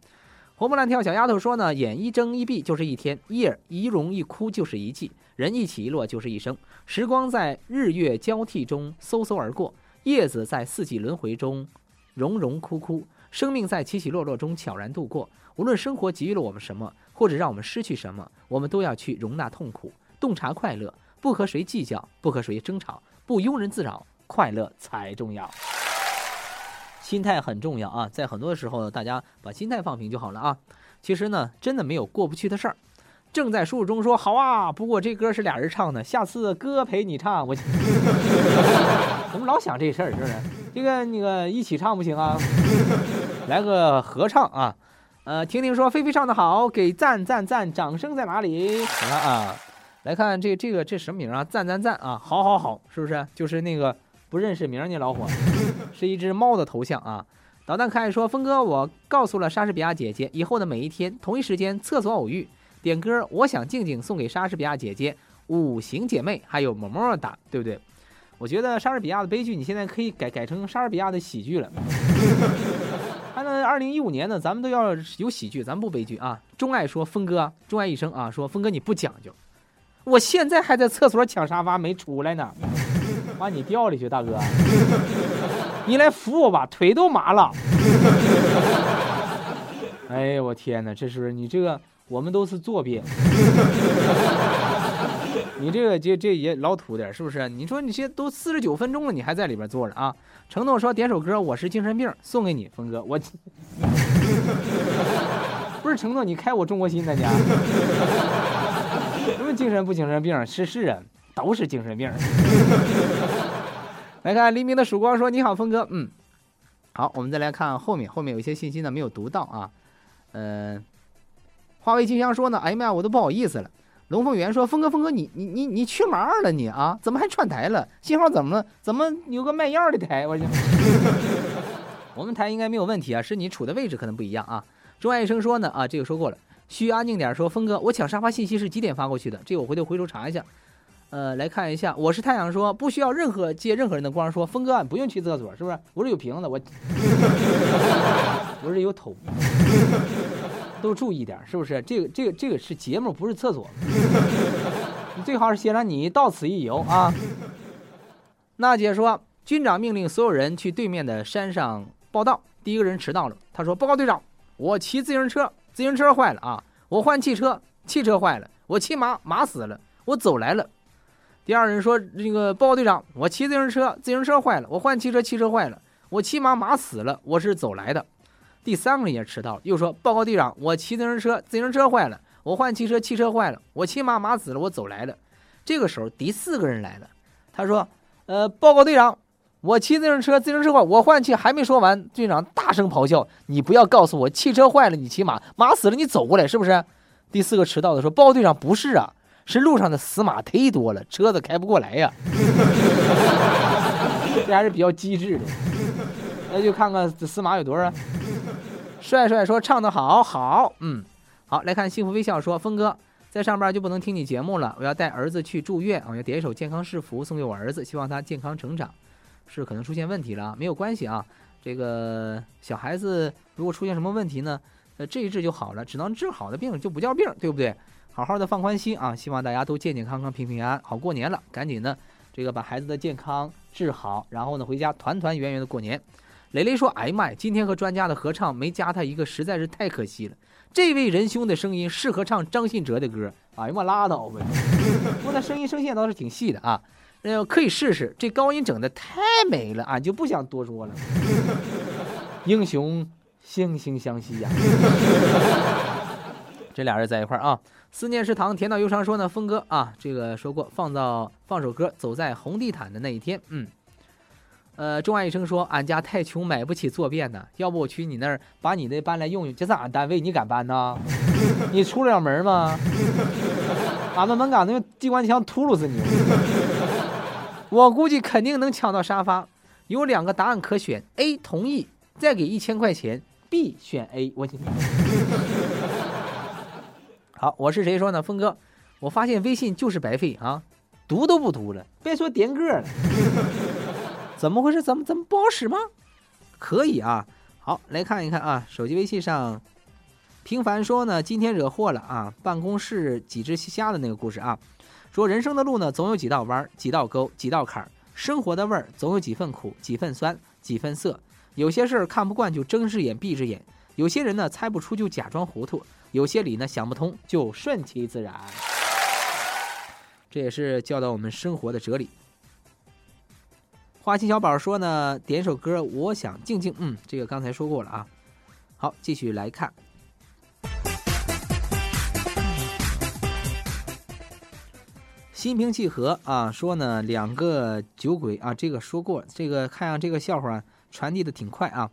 活蹦乱跳小丫头说呢，眼一睁一闭就是一天，夜一荣一哭就是一季，人一起一落就是一生，时光在日月交替中嗖嗖而过。叶子在四季轮回中荣荣枯枯，生命在起起落落中悄然度过。无论生活给予了我们什么，或者让我们失去什么，我们都要去容纳痛苦，洞察快乐，不和谁计较，不和谁争吵，不庸人自扰，快乐才重要。心态很重要啊，在很多时候，大家把心态放平就好了啊。其实呢，真的没有过不去的事儿。正在输入中说好啊，不过这歌是俩人唱的，下次哥陪你唱。我怎么 老想这事儿？是不是？这个那个一起唱不行啊？来个合唱啊！呃，婷婷说菲菲唱的好，给赞赞赞，掌声在哪里？好了啊，来看这这个这什么名啊？赞赞赞啊！好好好，是不是？就是那个不认识名那老伙，是一只猫的头像啊。导弹可爱说：“峰哥，我告诉了莎士比亚姐姐，以后的每一天同一时间厕所偶遇，点歌《我想静静》送给莎士比亚姐姐、五行姐妹，还有么么哒，对不对？我觉得莎士比亚的悲剧，你现在可以改改成莎士比亚的喜剧了。按照二零一五年呢，咱们都要有喜剧，咱们不悲剧啊。钟爱说：峰哥，钟爱一生啊，说峰哥你不讲究，我现在还在厕所抢沙发没出来呢，把你调里去，大哥，你来扶我吧，腿都麻了。哎呀，我天哪，这是不是你这个？我们都是坐便，你这个这这也老土点儿，是不是？你说你这都四十九分钟了，你还在里边坐着啊？承诺说点首歌，我是精神病，送给你，峰哥，我 不是承诺你开我中国心，大家什么精神不精神病？是是啊，都是精神病。来看黎明的曙光说：“你好，峰哥，嗯，好，我们再来看后面，后面有一些信息呢没有读到啊，嗯、华为金香说呢，哎呀妈呀，我都不好意思了。龙凤元说：“峰哥，峰哥，你你你你去哪儿了你啊？怎么还串台了？信号怎么了？怎么有个卖药的台？我去，我们台应该没有问题啊，是你处的位置可能不一样啊。”钟爱医生说呢，啊，这个说过了。需安静点说，峰哥，我抢沙发信息是几点发过去的？这个我回头回头查一下。呃，来看一下，我是太阳说，不需要任何借任何人的光说，峰哥，你不用去厕所，是不是？我这有瓶子，我 我这有桶。都注意点，是不是？这个这个这个是节目，不是厕所。你 最好是先让你到此一游啊。娜姐说，军长命令所有人去对面的山上报道。第一个人迟到了，他说：“报告队长，我骑自行车，自行车坏了啊！我换汽车，汽车坏了，我骑马，马死了，我走来了。”第二人说：“那个报告队长，我骑自行车，自行车坏了，我换汽车，汽车坏了，我骑马，马死了，我是走来的。”第三个人也迟到了，又说：“报告队长，我骑自行车，自行车坏了，我换汽车，汽车坏了，我骑马，马死了，我走来了。”这个时候，第四个人来了，他说：“呃，报告队长，我骑自行车，自行车坏，我换气。”还没说完，队长大声咆哮：“你不要告诉我汽车坏了，你骑马，马死了，你走过来，是不是？”第四个迟到的说：“报告队长，不是啊，是路上的死马忒多了，车子开不过来呀。”这还是比较机智的。那就看看这死马有多少。帅帅说唱得好好，嗯，好来看幸福微笑说，峰哥在上班就不能听你节目了，我要带儿子去住院，我要点一首健康是福送给我儿子，希望他健康成长。是可能出现问题了，没有关系啊，这个小孩子如果出现什么问题呢，呃，治一治就好了，只能治好的病就不叫病，对不对？好好的放宽心啊，希望大家都健健康康、平平安安。好过年了，赶紧的这个把孩子的健康治好，然后呢回家团团圆圆的过年。蕾蕾说：“哎呀妈呀，今天和专家的合唱没加他一个，实在是太可惜了。这位仁兄的声音适合唱张信哲的歌。哎呀妈，拉倒吧！不过他声音声线倒是挺细的啊，呃，可以试试。这高音整的太美了，俺就不想多说了。英雄惺惺相惜呀、这俩人在一块儿啊。思念是糖，甜到忧伤说呢，峰哥啊，这个说过，放到放首歌，走在红地毯的那一天，嗯。”呃，钟爱医生说，俺家太穷，买不起坐便呢。要不我去你那儿把你那搬来用用？这是俺单位，你敢搬呢？你出了门吗？俺们门岗那个机关枪秃噜死你！我估计肯定能抢到沙发。有两个答案可选：A 同意，再给一千块钱；B 选 A。我 好，我是谁说呢？峰哥，我发现微信就是白费啊，读都不读了，别说点歌了。怎么回事？怎么怎么不好使吗？可以啊，好来看一看啊，手机微信上，平凡说呢，今天惹祸了啊，办公室几只虾的那个故事啊，说人生的路呢，总有几道弯，几道沟，几道坎儿，生活的味儿总有几份苦，几份酸，几份涩。有些事儿看不惯就睁只眼闭只眼，有些人呢猜不出就假装糊涂，有些理呢想不通就顺其自然。这也是教导我们生活的哲理。花心小宝说呢，点首歌，我想静静。嗯，这个刚才说过了啊。好，继续来看。心平气和啊，说呢两个酒鬼啊，这个说过，这个看样这个笑话传递的挺快啊。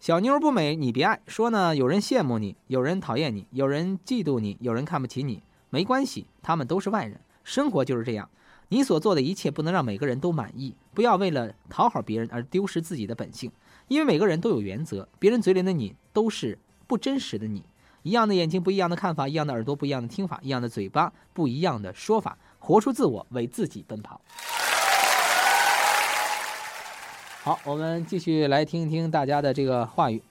小妞不美，你别爱。说呢，有人羡慕你，有人讨厌你，有人嫉妒你，有人看不起你，没关系，他们都是外人。生活就是这样，你所做的一切不能让每个人都满意，不要为了讨好别人而丢失自己的本性，因为每个人都有原则，别人嘴里的你都是不真实的你。一样的眼睛，不一样的看法；一样的耳朵，不一样的听法；一样的嘴巴，不一样的说法。活出自我，为自己奔跑。好，我们继续来听一听大家的这个话语。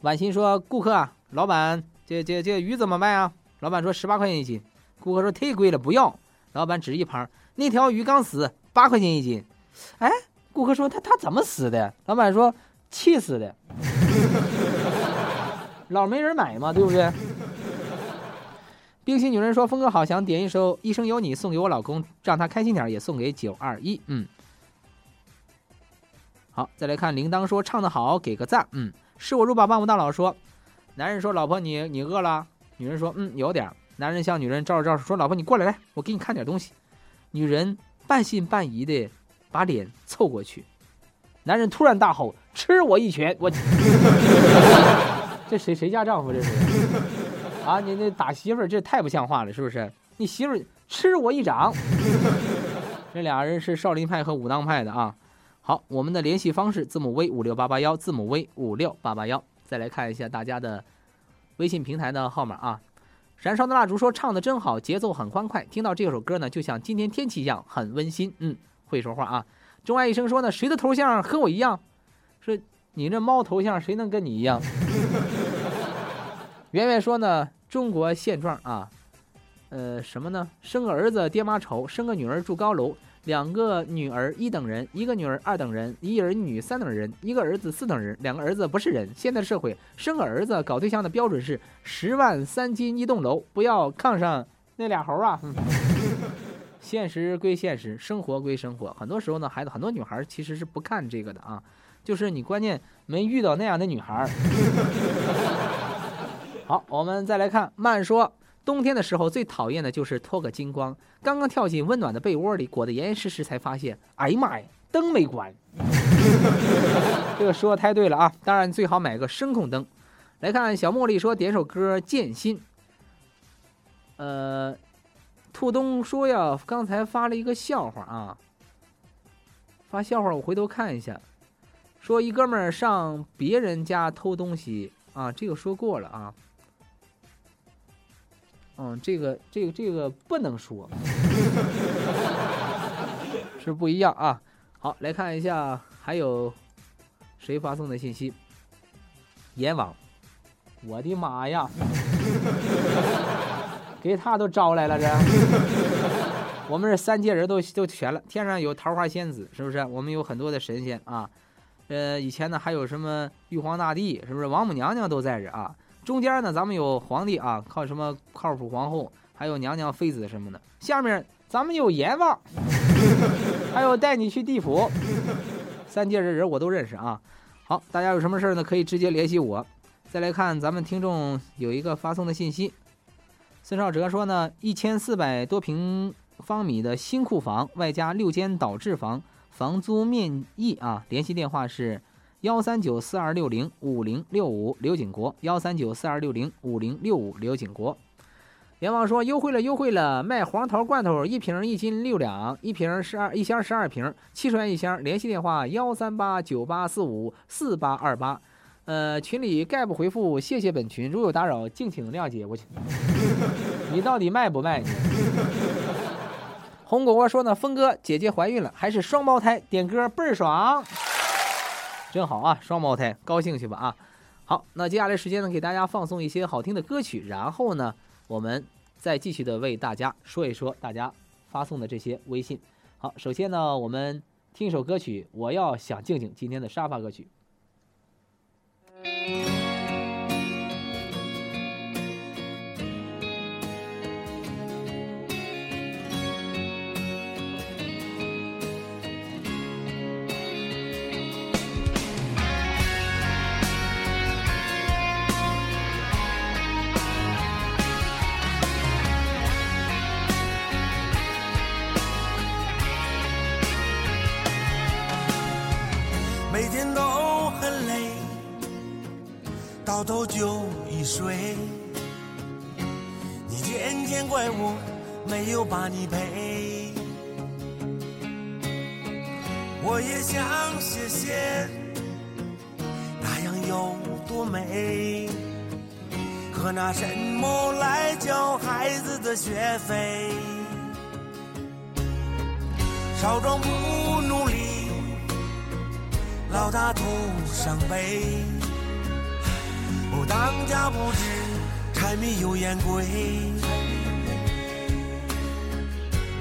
婉欣说：“顾客啊，老板，这这这鱼怎么卖啊？”老板说：“十八块钱一斤。”顾客说：“太贵了，不要。”老板指一旁：“那条鱼刚死，八块钱一斤。”哎，顾客说：“他他怎么死的？”老板说：“气死的。”老没人买嘛，对不对？冰心女人说：“峰哥好，想点一首《一生有你》送给我老公，让他开心点，也送给九二一。”嗯，好，再来看铃铛说：“唱的好，给个赞。”嗯，是我如宝，万物大佬说：“男人说，老婆你你饿了？”女人说：“嗯，有点。”男人向女人招手招手说：“老婆你过来，来，我给你看点东西。”女人半信半疑的把脸凑过去，男人突然大吼：“吃我一拳！”我。这谁谁家丈夫这是？啊，你那打媳妇儿这太不像话了，是不是？你媳妇儿吃我一掌。这俩人是少林派和武当派的啊。好，我们的联系方式：字母 V 五六八八幺，字母 V 五六八八幺。再来看一下大家的微信平台的号码啊。燃烧的蜡烛说唱的真好，节奏很欢快，听到这首歌呢，就像今天天气一样，很温馨。嗯，会说话啊。钟爱一生说呢，谁的头像和我一样？说你这猫头像谁能跟你一样？圆圆说呢，中国现状啊，呃，什么呢？生个儿子爹妈愁，生个女儿住高楼，两个女儿一等人，一个女儿二等人，一儿女三等人，一个儿子四等人，两个儿子不是人。现在社会生个儿子搞对象的标准是十万三金一栋楼，不要炕上那俩猴啊。现实归现实，生活归生活，很多时候呢，孩子很多女孩其实是不看这个的啊，就是你关键没遇到那样的女孩。好，我们再来看慢说。冬天的时候最讨厌的就是脱个精光，刚刚跳进温暖的被窝里，裹得严严实实，才发现，哎呀妈呀，灯没关。这个说的太对了啊！当然最好买个声控灯。来看小茉莉说点首歌《剑心》。呃，兔东说呀，刚才发了一个笑话啊，发笑话我回头看一下，说一哥们儿上别人家偷东西啊，这个说过了啊。嗯，这个这个这个不能说，是不一样啊。好，来看一下还有谁发送的信息。阎王，我的妈呀，给他都招来了这。我们这三界人都都全了，天上有桃花仙子，是不是？我们有很多的神仙啊。呃，以前呢还有什么玉皇大帝，是不是？王母娘娘都在这啊。中间呢，咱们有皇帝啊，靠什么靠谱皇后，还有娘娘、妃子什么的。下面咱们有阎王，还有带你去地府。三界的人我都认识啊。好，大家有什么事呢？可以直接联系我。再来看咱们听众有一个发送的信息，孙少哲说呢，一千四百多平方米的新库房，外加六间导致房，房租面议啊。联系电话是。幺三九四二六零五零六五刘景国，幺三九四二六零五零六五刘景国。阎王说优惠了，优惠了，卖黄桃罐头一瓶一斤六两，一瓶十二一箱十二瓶，七十元一箱。联系电话幺三八九八四五四八二八。呃，群里概不回复，谢谢本群，如有打扰，敬请谅解。我去，你到底卖不卖？红果果说呢，峰哥姐姐怀孕了，还是双胞胎，点歌倍儿爽。真好啊，双胞胎，高兴去吧啊！好，那接下来时间呢，给大家放送一些好听的歌曲，然后呢，我们再继续的为大家说一说大家发送的这些微信。好，首先呢，我们听一首歌曲，我要想静静，今天的沙发歌曲。到头就一睡，你天天怪我没有把你陪。我也想谢谢，那样有多美。可拿什么来交孩子的学费？少壮不努力，老大徒伤悲。哦，当家不知柴米油盐贵，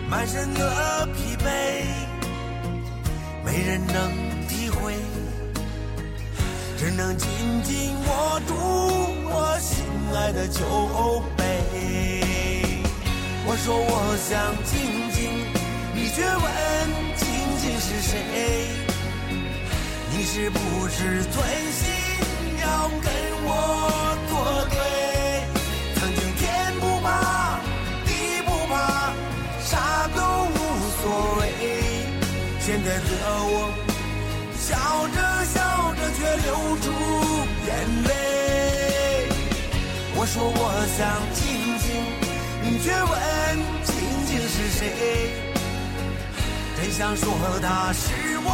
满身的疲惫，没人能体会，只能紧紧握住我心爱的酒杯。我说我想静静，你却问静静是谁？你是不是存心要跟我作对，曾经天不怕地不怕，啥都无所谓现在的我笑着笑着却流出眼泪。我说我想静静，你却问静静是谁？真想说她是我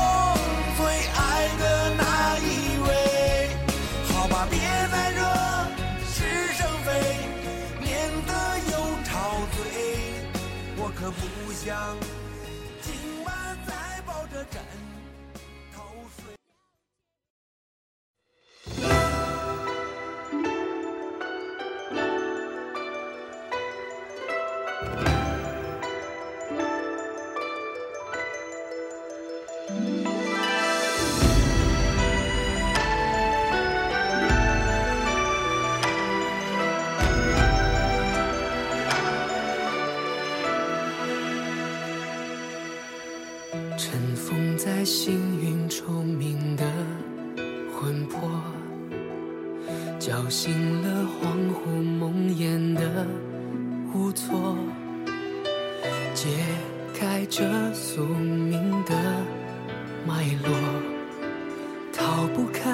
最爱的那一。别再惹是生非，免得又吵嘴。我可不想今晚再抱着枕尘封在星云重明的魂魄，叫醒了恍惚梦魇的无措，解开这宿命的脉络，逃不开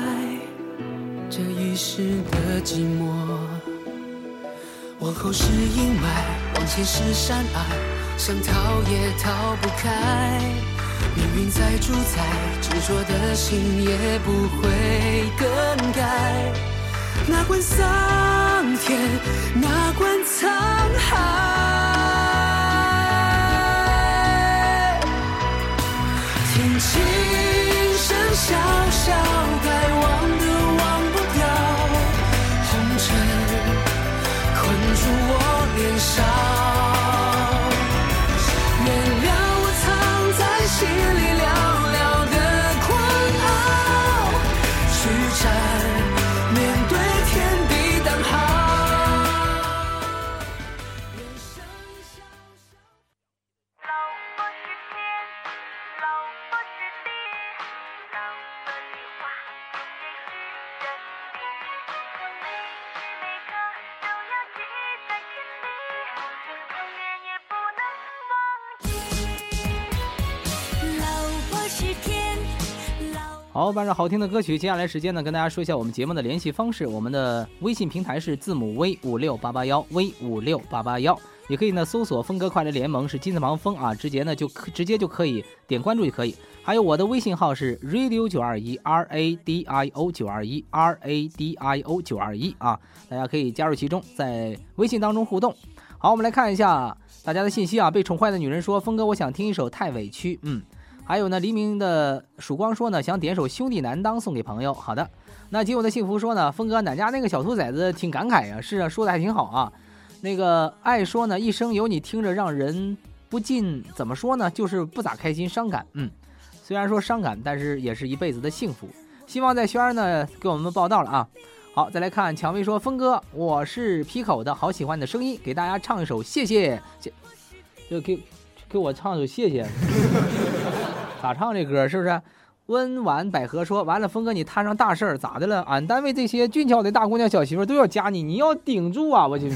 这一世的寂寞。往后是阴霾，往前是山隘，想逃也逃不开。命运再主宰，执着的心也不会更改。哪管桑田，哪管沧海，听琴声潇潇，该忘的好，伴着好听的歌曲，接下来时间呢，跟大家说一下我们节目的联系方式。我们的微信平台是字母 V 五六八八幺 V 五六八八幺，也可以呢搜索“峰哥快乐联盟”是金字旁峰啊，直接呢就可直接就可以点关注就可以。还有我的微信号是 radio 九二一 R A D I O 九二一 R A D I O 九二一啊，大家可以加入其中，在微信当中互动。好，我们来看一下大家的信息啊。被宠坏的女人说：“峰哥，我想听一首《太委屈》。”嗯。还有呢，黎明的曙光说呢，想点首《兄弟难当》送给朋友。好的，那仅有的幸福说呢，峰哥，俺家那个小兔崽子挺感慨呀、是啊，说的还挺好啊。那个爱说呢，一生有你听着让人不禁怎么说呢，就是不咋开心，伤感。嗯，虽然说伤感，但是也是一辈子的幸福。希望在轩儿呢给我们报道了啊。好，再来看蔷薇说，峰哥，我是皮口的，好喜欢你的声音，给大家唱一首，谢谢，谢，就给给我唱首谢谢。咋唱这歌是不是？温婉百合说完了，峰哥你摊上大事儿咋的了？俺单位这些俊俏的大姑娘小媳妇都要加你，你要顶住啊！我去，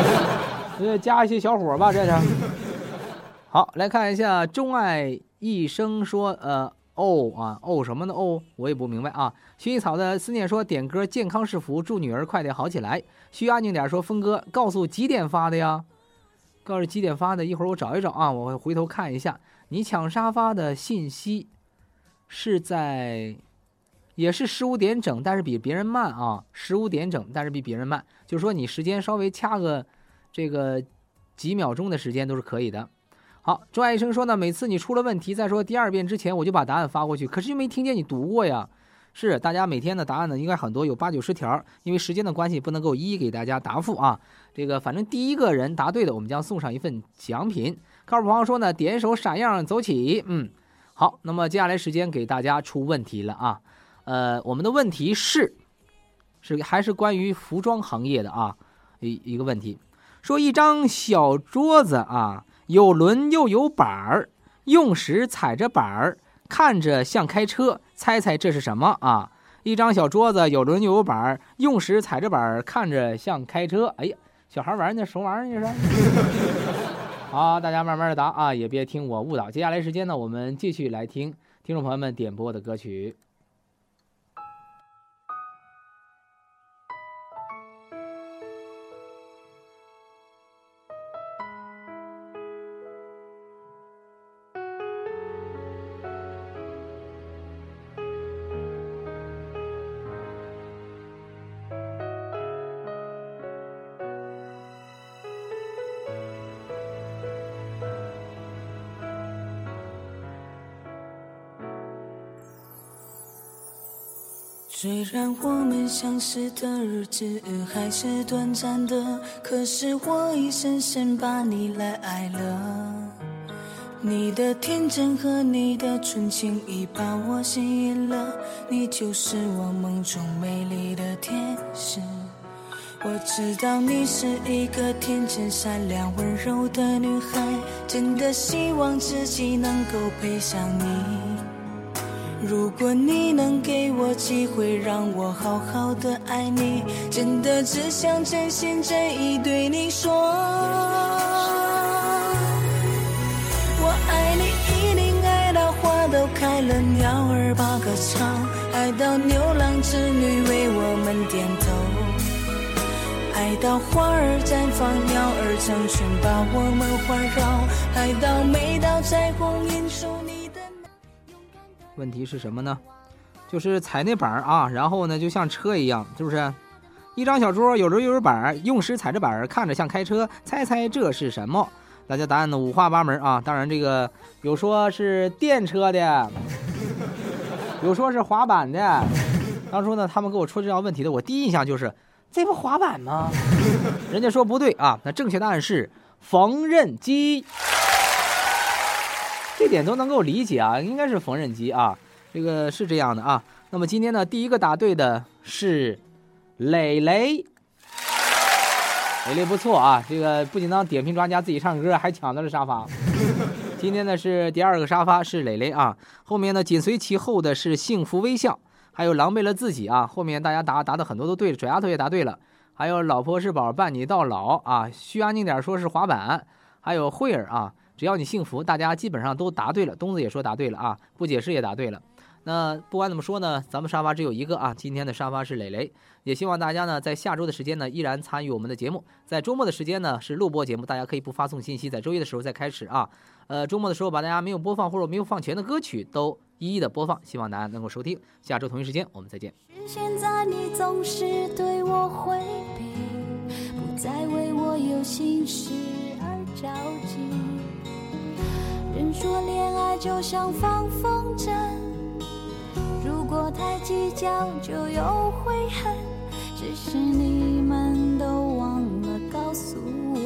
加一些小伙吧，这是。好，来看一下钟爱一生说，呃，哦啊，哦什么呢？哦，我也不明白啊。薰衣草的思念说点歌健康是福，祝女儿快点好起来。需安静点说，峰哥告诉几点发的呀？告诉几点发的，一会儿我找一找啊，我回头看一下。你抢沙发的信息是在，也是十五点整，但是比别人慢啊，十五点整，但是比别人慢，就是说你时间稍微掐个这个几秒钟的时间都是可以的。好，钟爱医生说呢，每次你出了问题再说第二遍之前，我就把答案发过去，可是又没听见你读过呀。是，大家每天的答案呢应该很多，有八九十条，因为时间的关系不能够一一给大家答复啊。这个反正第一个人答对的，我们将送上一份奖品。靠谱朋友说呢，点一首闪样走起。嗯，好，那么接下来时间给大家出问题了啊。呃，我们的问题是，是还是关于服装行业的啊一一个问题，说一张小桌子啊，有轮又有板儿，用时踩着板儿，看着像开车，猜猜这是什么啊？一张小桌子有轮又有板儿，用时踩着板儿，看着像开车。哎呀，小孩玩那什么玩意儿？这是？好，大家慢慢的答啊，也别听我误导。接下来时间呢，我们继续来听听众朋友们点播的歌曲。虽然我们相识的日子还是短暂的，可是我已深深把你来爱了。你的天真和你的纯情已把我吸引了，你就是我梦中美丽的天使。我知道你是一个天真善良、温柔的女孩，真的希望自己能够配上你。如果你能给我机会，让我好好的爱你，真的只想真心真意对你说。我爱你，一定爱到花都开了，鸟儿把歌唱，爱到牛郎织女为我们点头，爱到花儿绽放，鸟儿成群把我们环绕，爱到每道彩虹映出。问题是什么呢？就是踩那板儿啊，然后呢，就像车一样，是不是？一张小桌，有轮又有板儿，用时踩着板儿，看着像开车，猜猜这是什么？大家答案呢五花八门啊。当然，这个有说是电车的，有说是滑板的。当初呢，他们给我出这道问题的，我第一印象就是这不滑板吗？人家说不对啊，那正确答案是缝纫机。这点都能够理解啊，应该是缝纫机啊，这个是这样的啊。那么今天呢，第一个答对的是磊磊，磊磊不错啊，这个不仅当点评专家自己唱歌，还抢到了沙发。今天呢是第二个沙发是磊磊啊，后面呢紧随其后的是幸福微笑，还有狼狈了自己啊。后面大家答答的很多都对了，拽丫头也答对了，还有老婆是宝伴你到老啊，虚安静点说是滑板，还有慧儿啊。只要你幸福，大家基本上都答对了。东子也说答对了啊，不解释也答对了。那不管怎么说呢，咱们沙发只有一个啊。今天的沙发是磊磊，也希望大家呢在下周的时间呢依然参与我们的节目。在周末的时间呢是录播节目，大家可以不发送信息，在周一的时候再开始啊。呃，周末的时候把大家没有播放或者没有放全的歌曲都一一的播放，希望大家能够收听。下周同一时间我们再见。现在你总是对我回避，不再为我有心事而着急。人说恋爱就像放风筝，如果太计较就有悔恨。只是你们都忘了告诉我，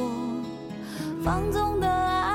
放纵的爱。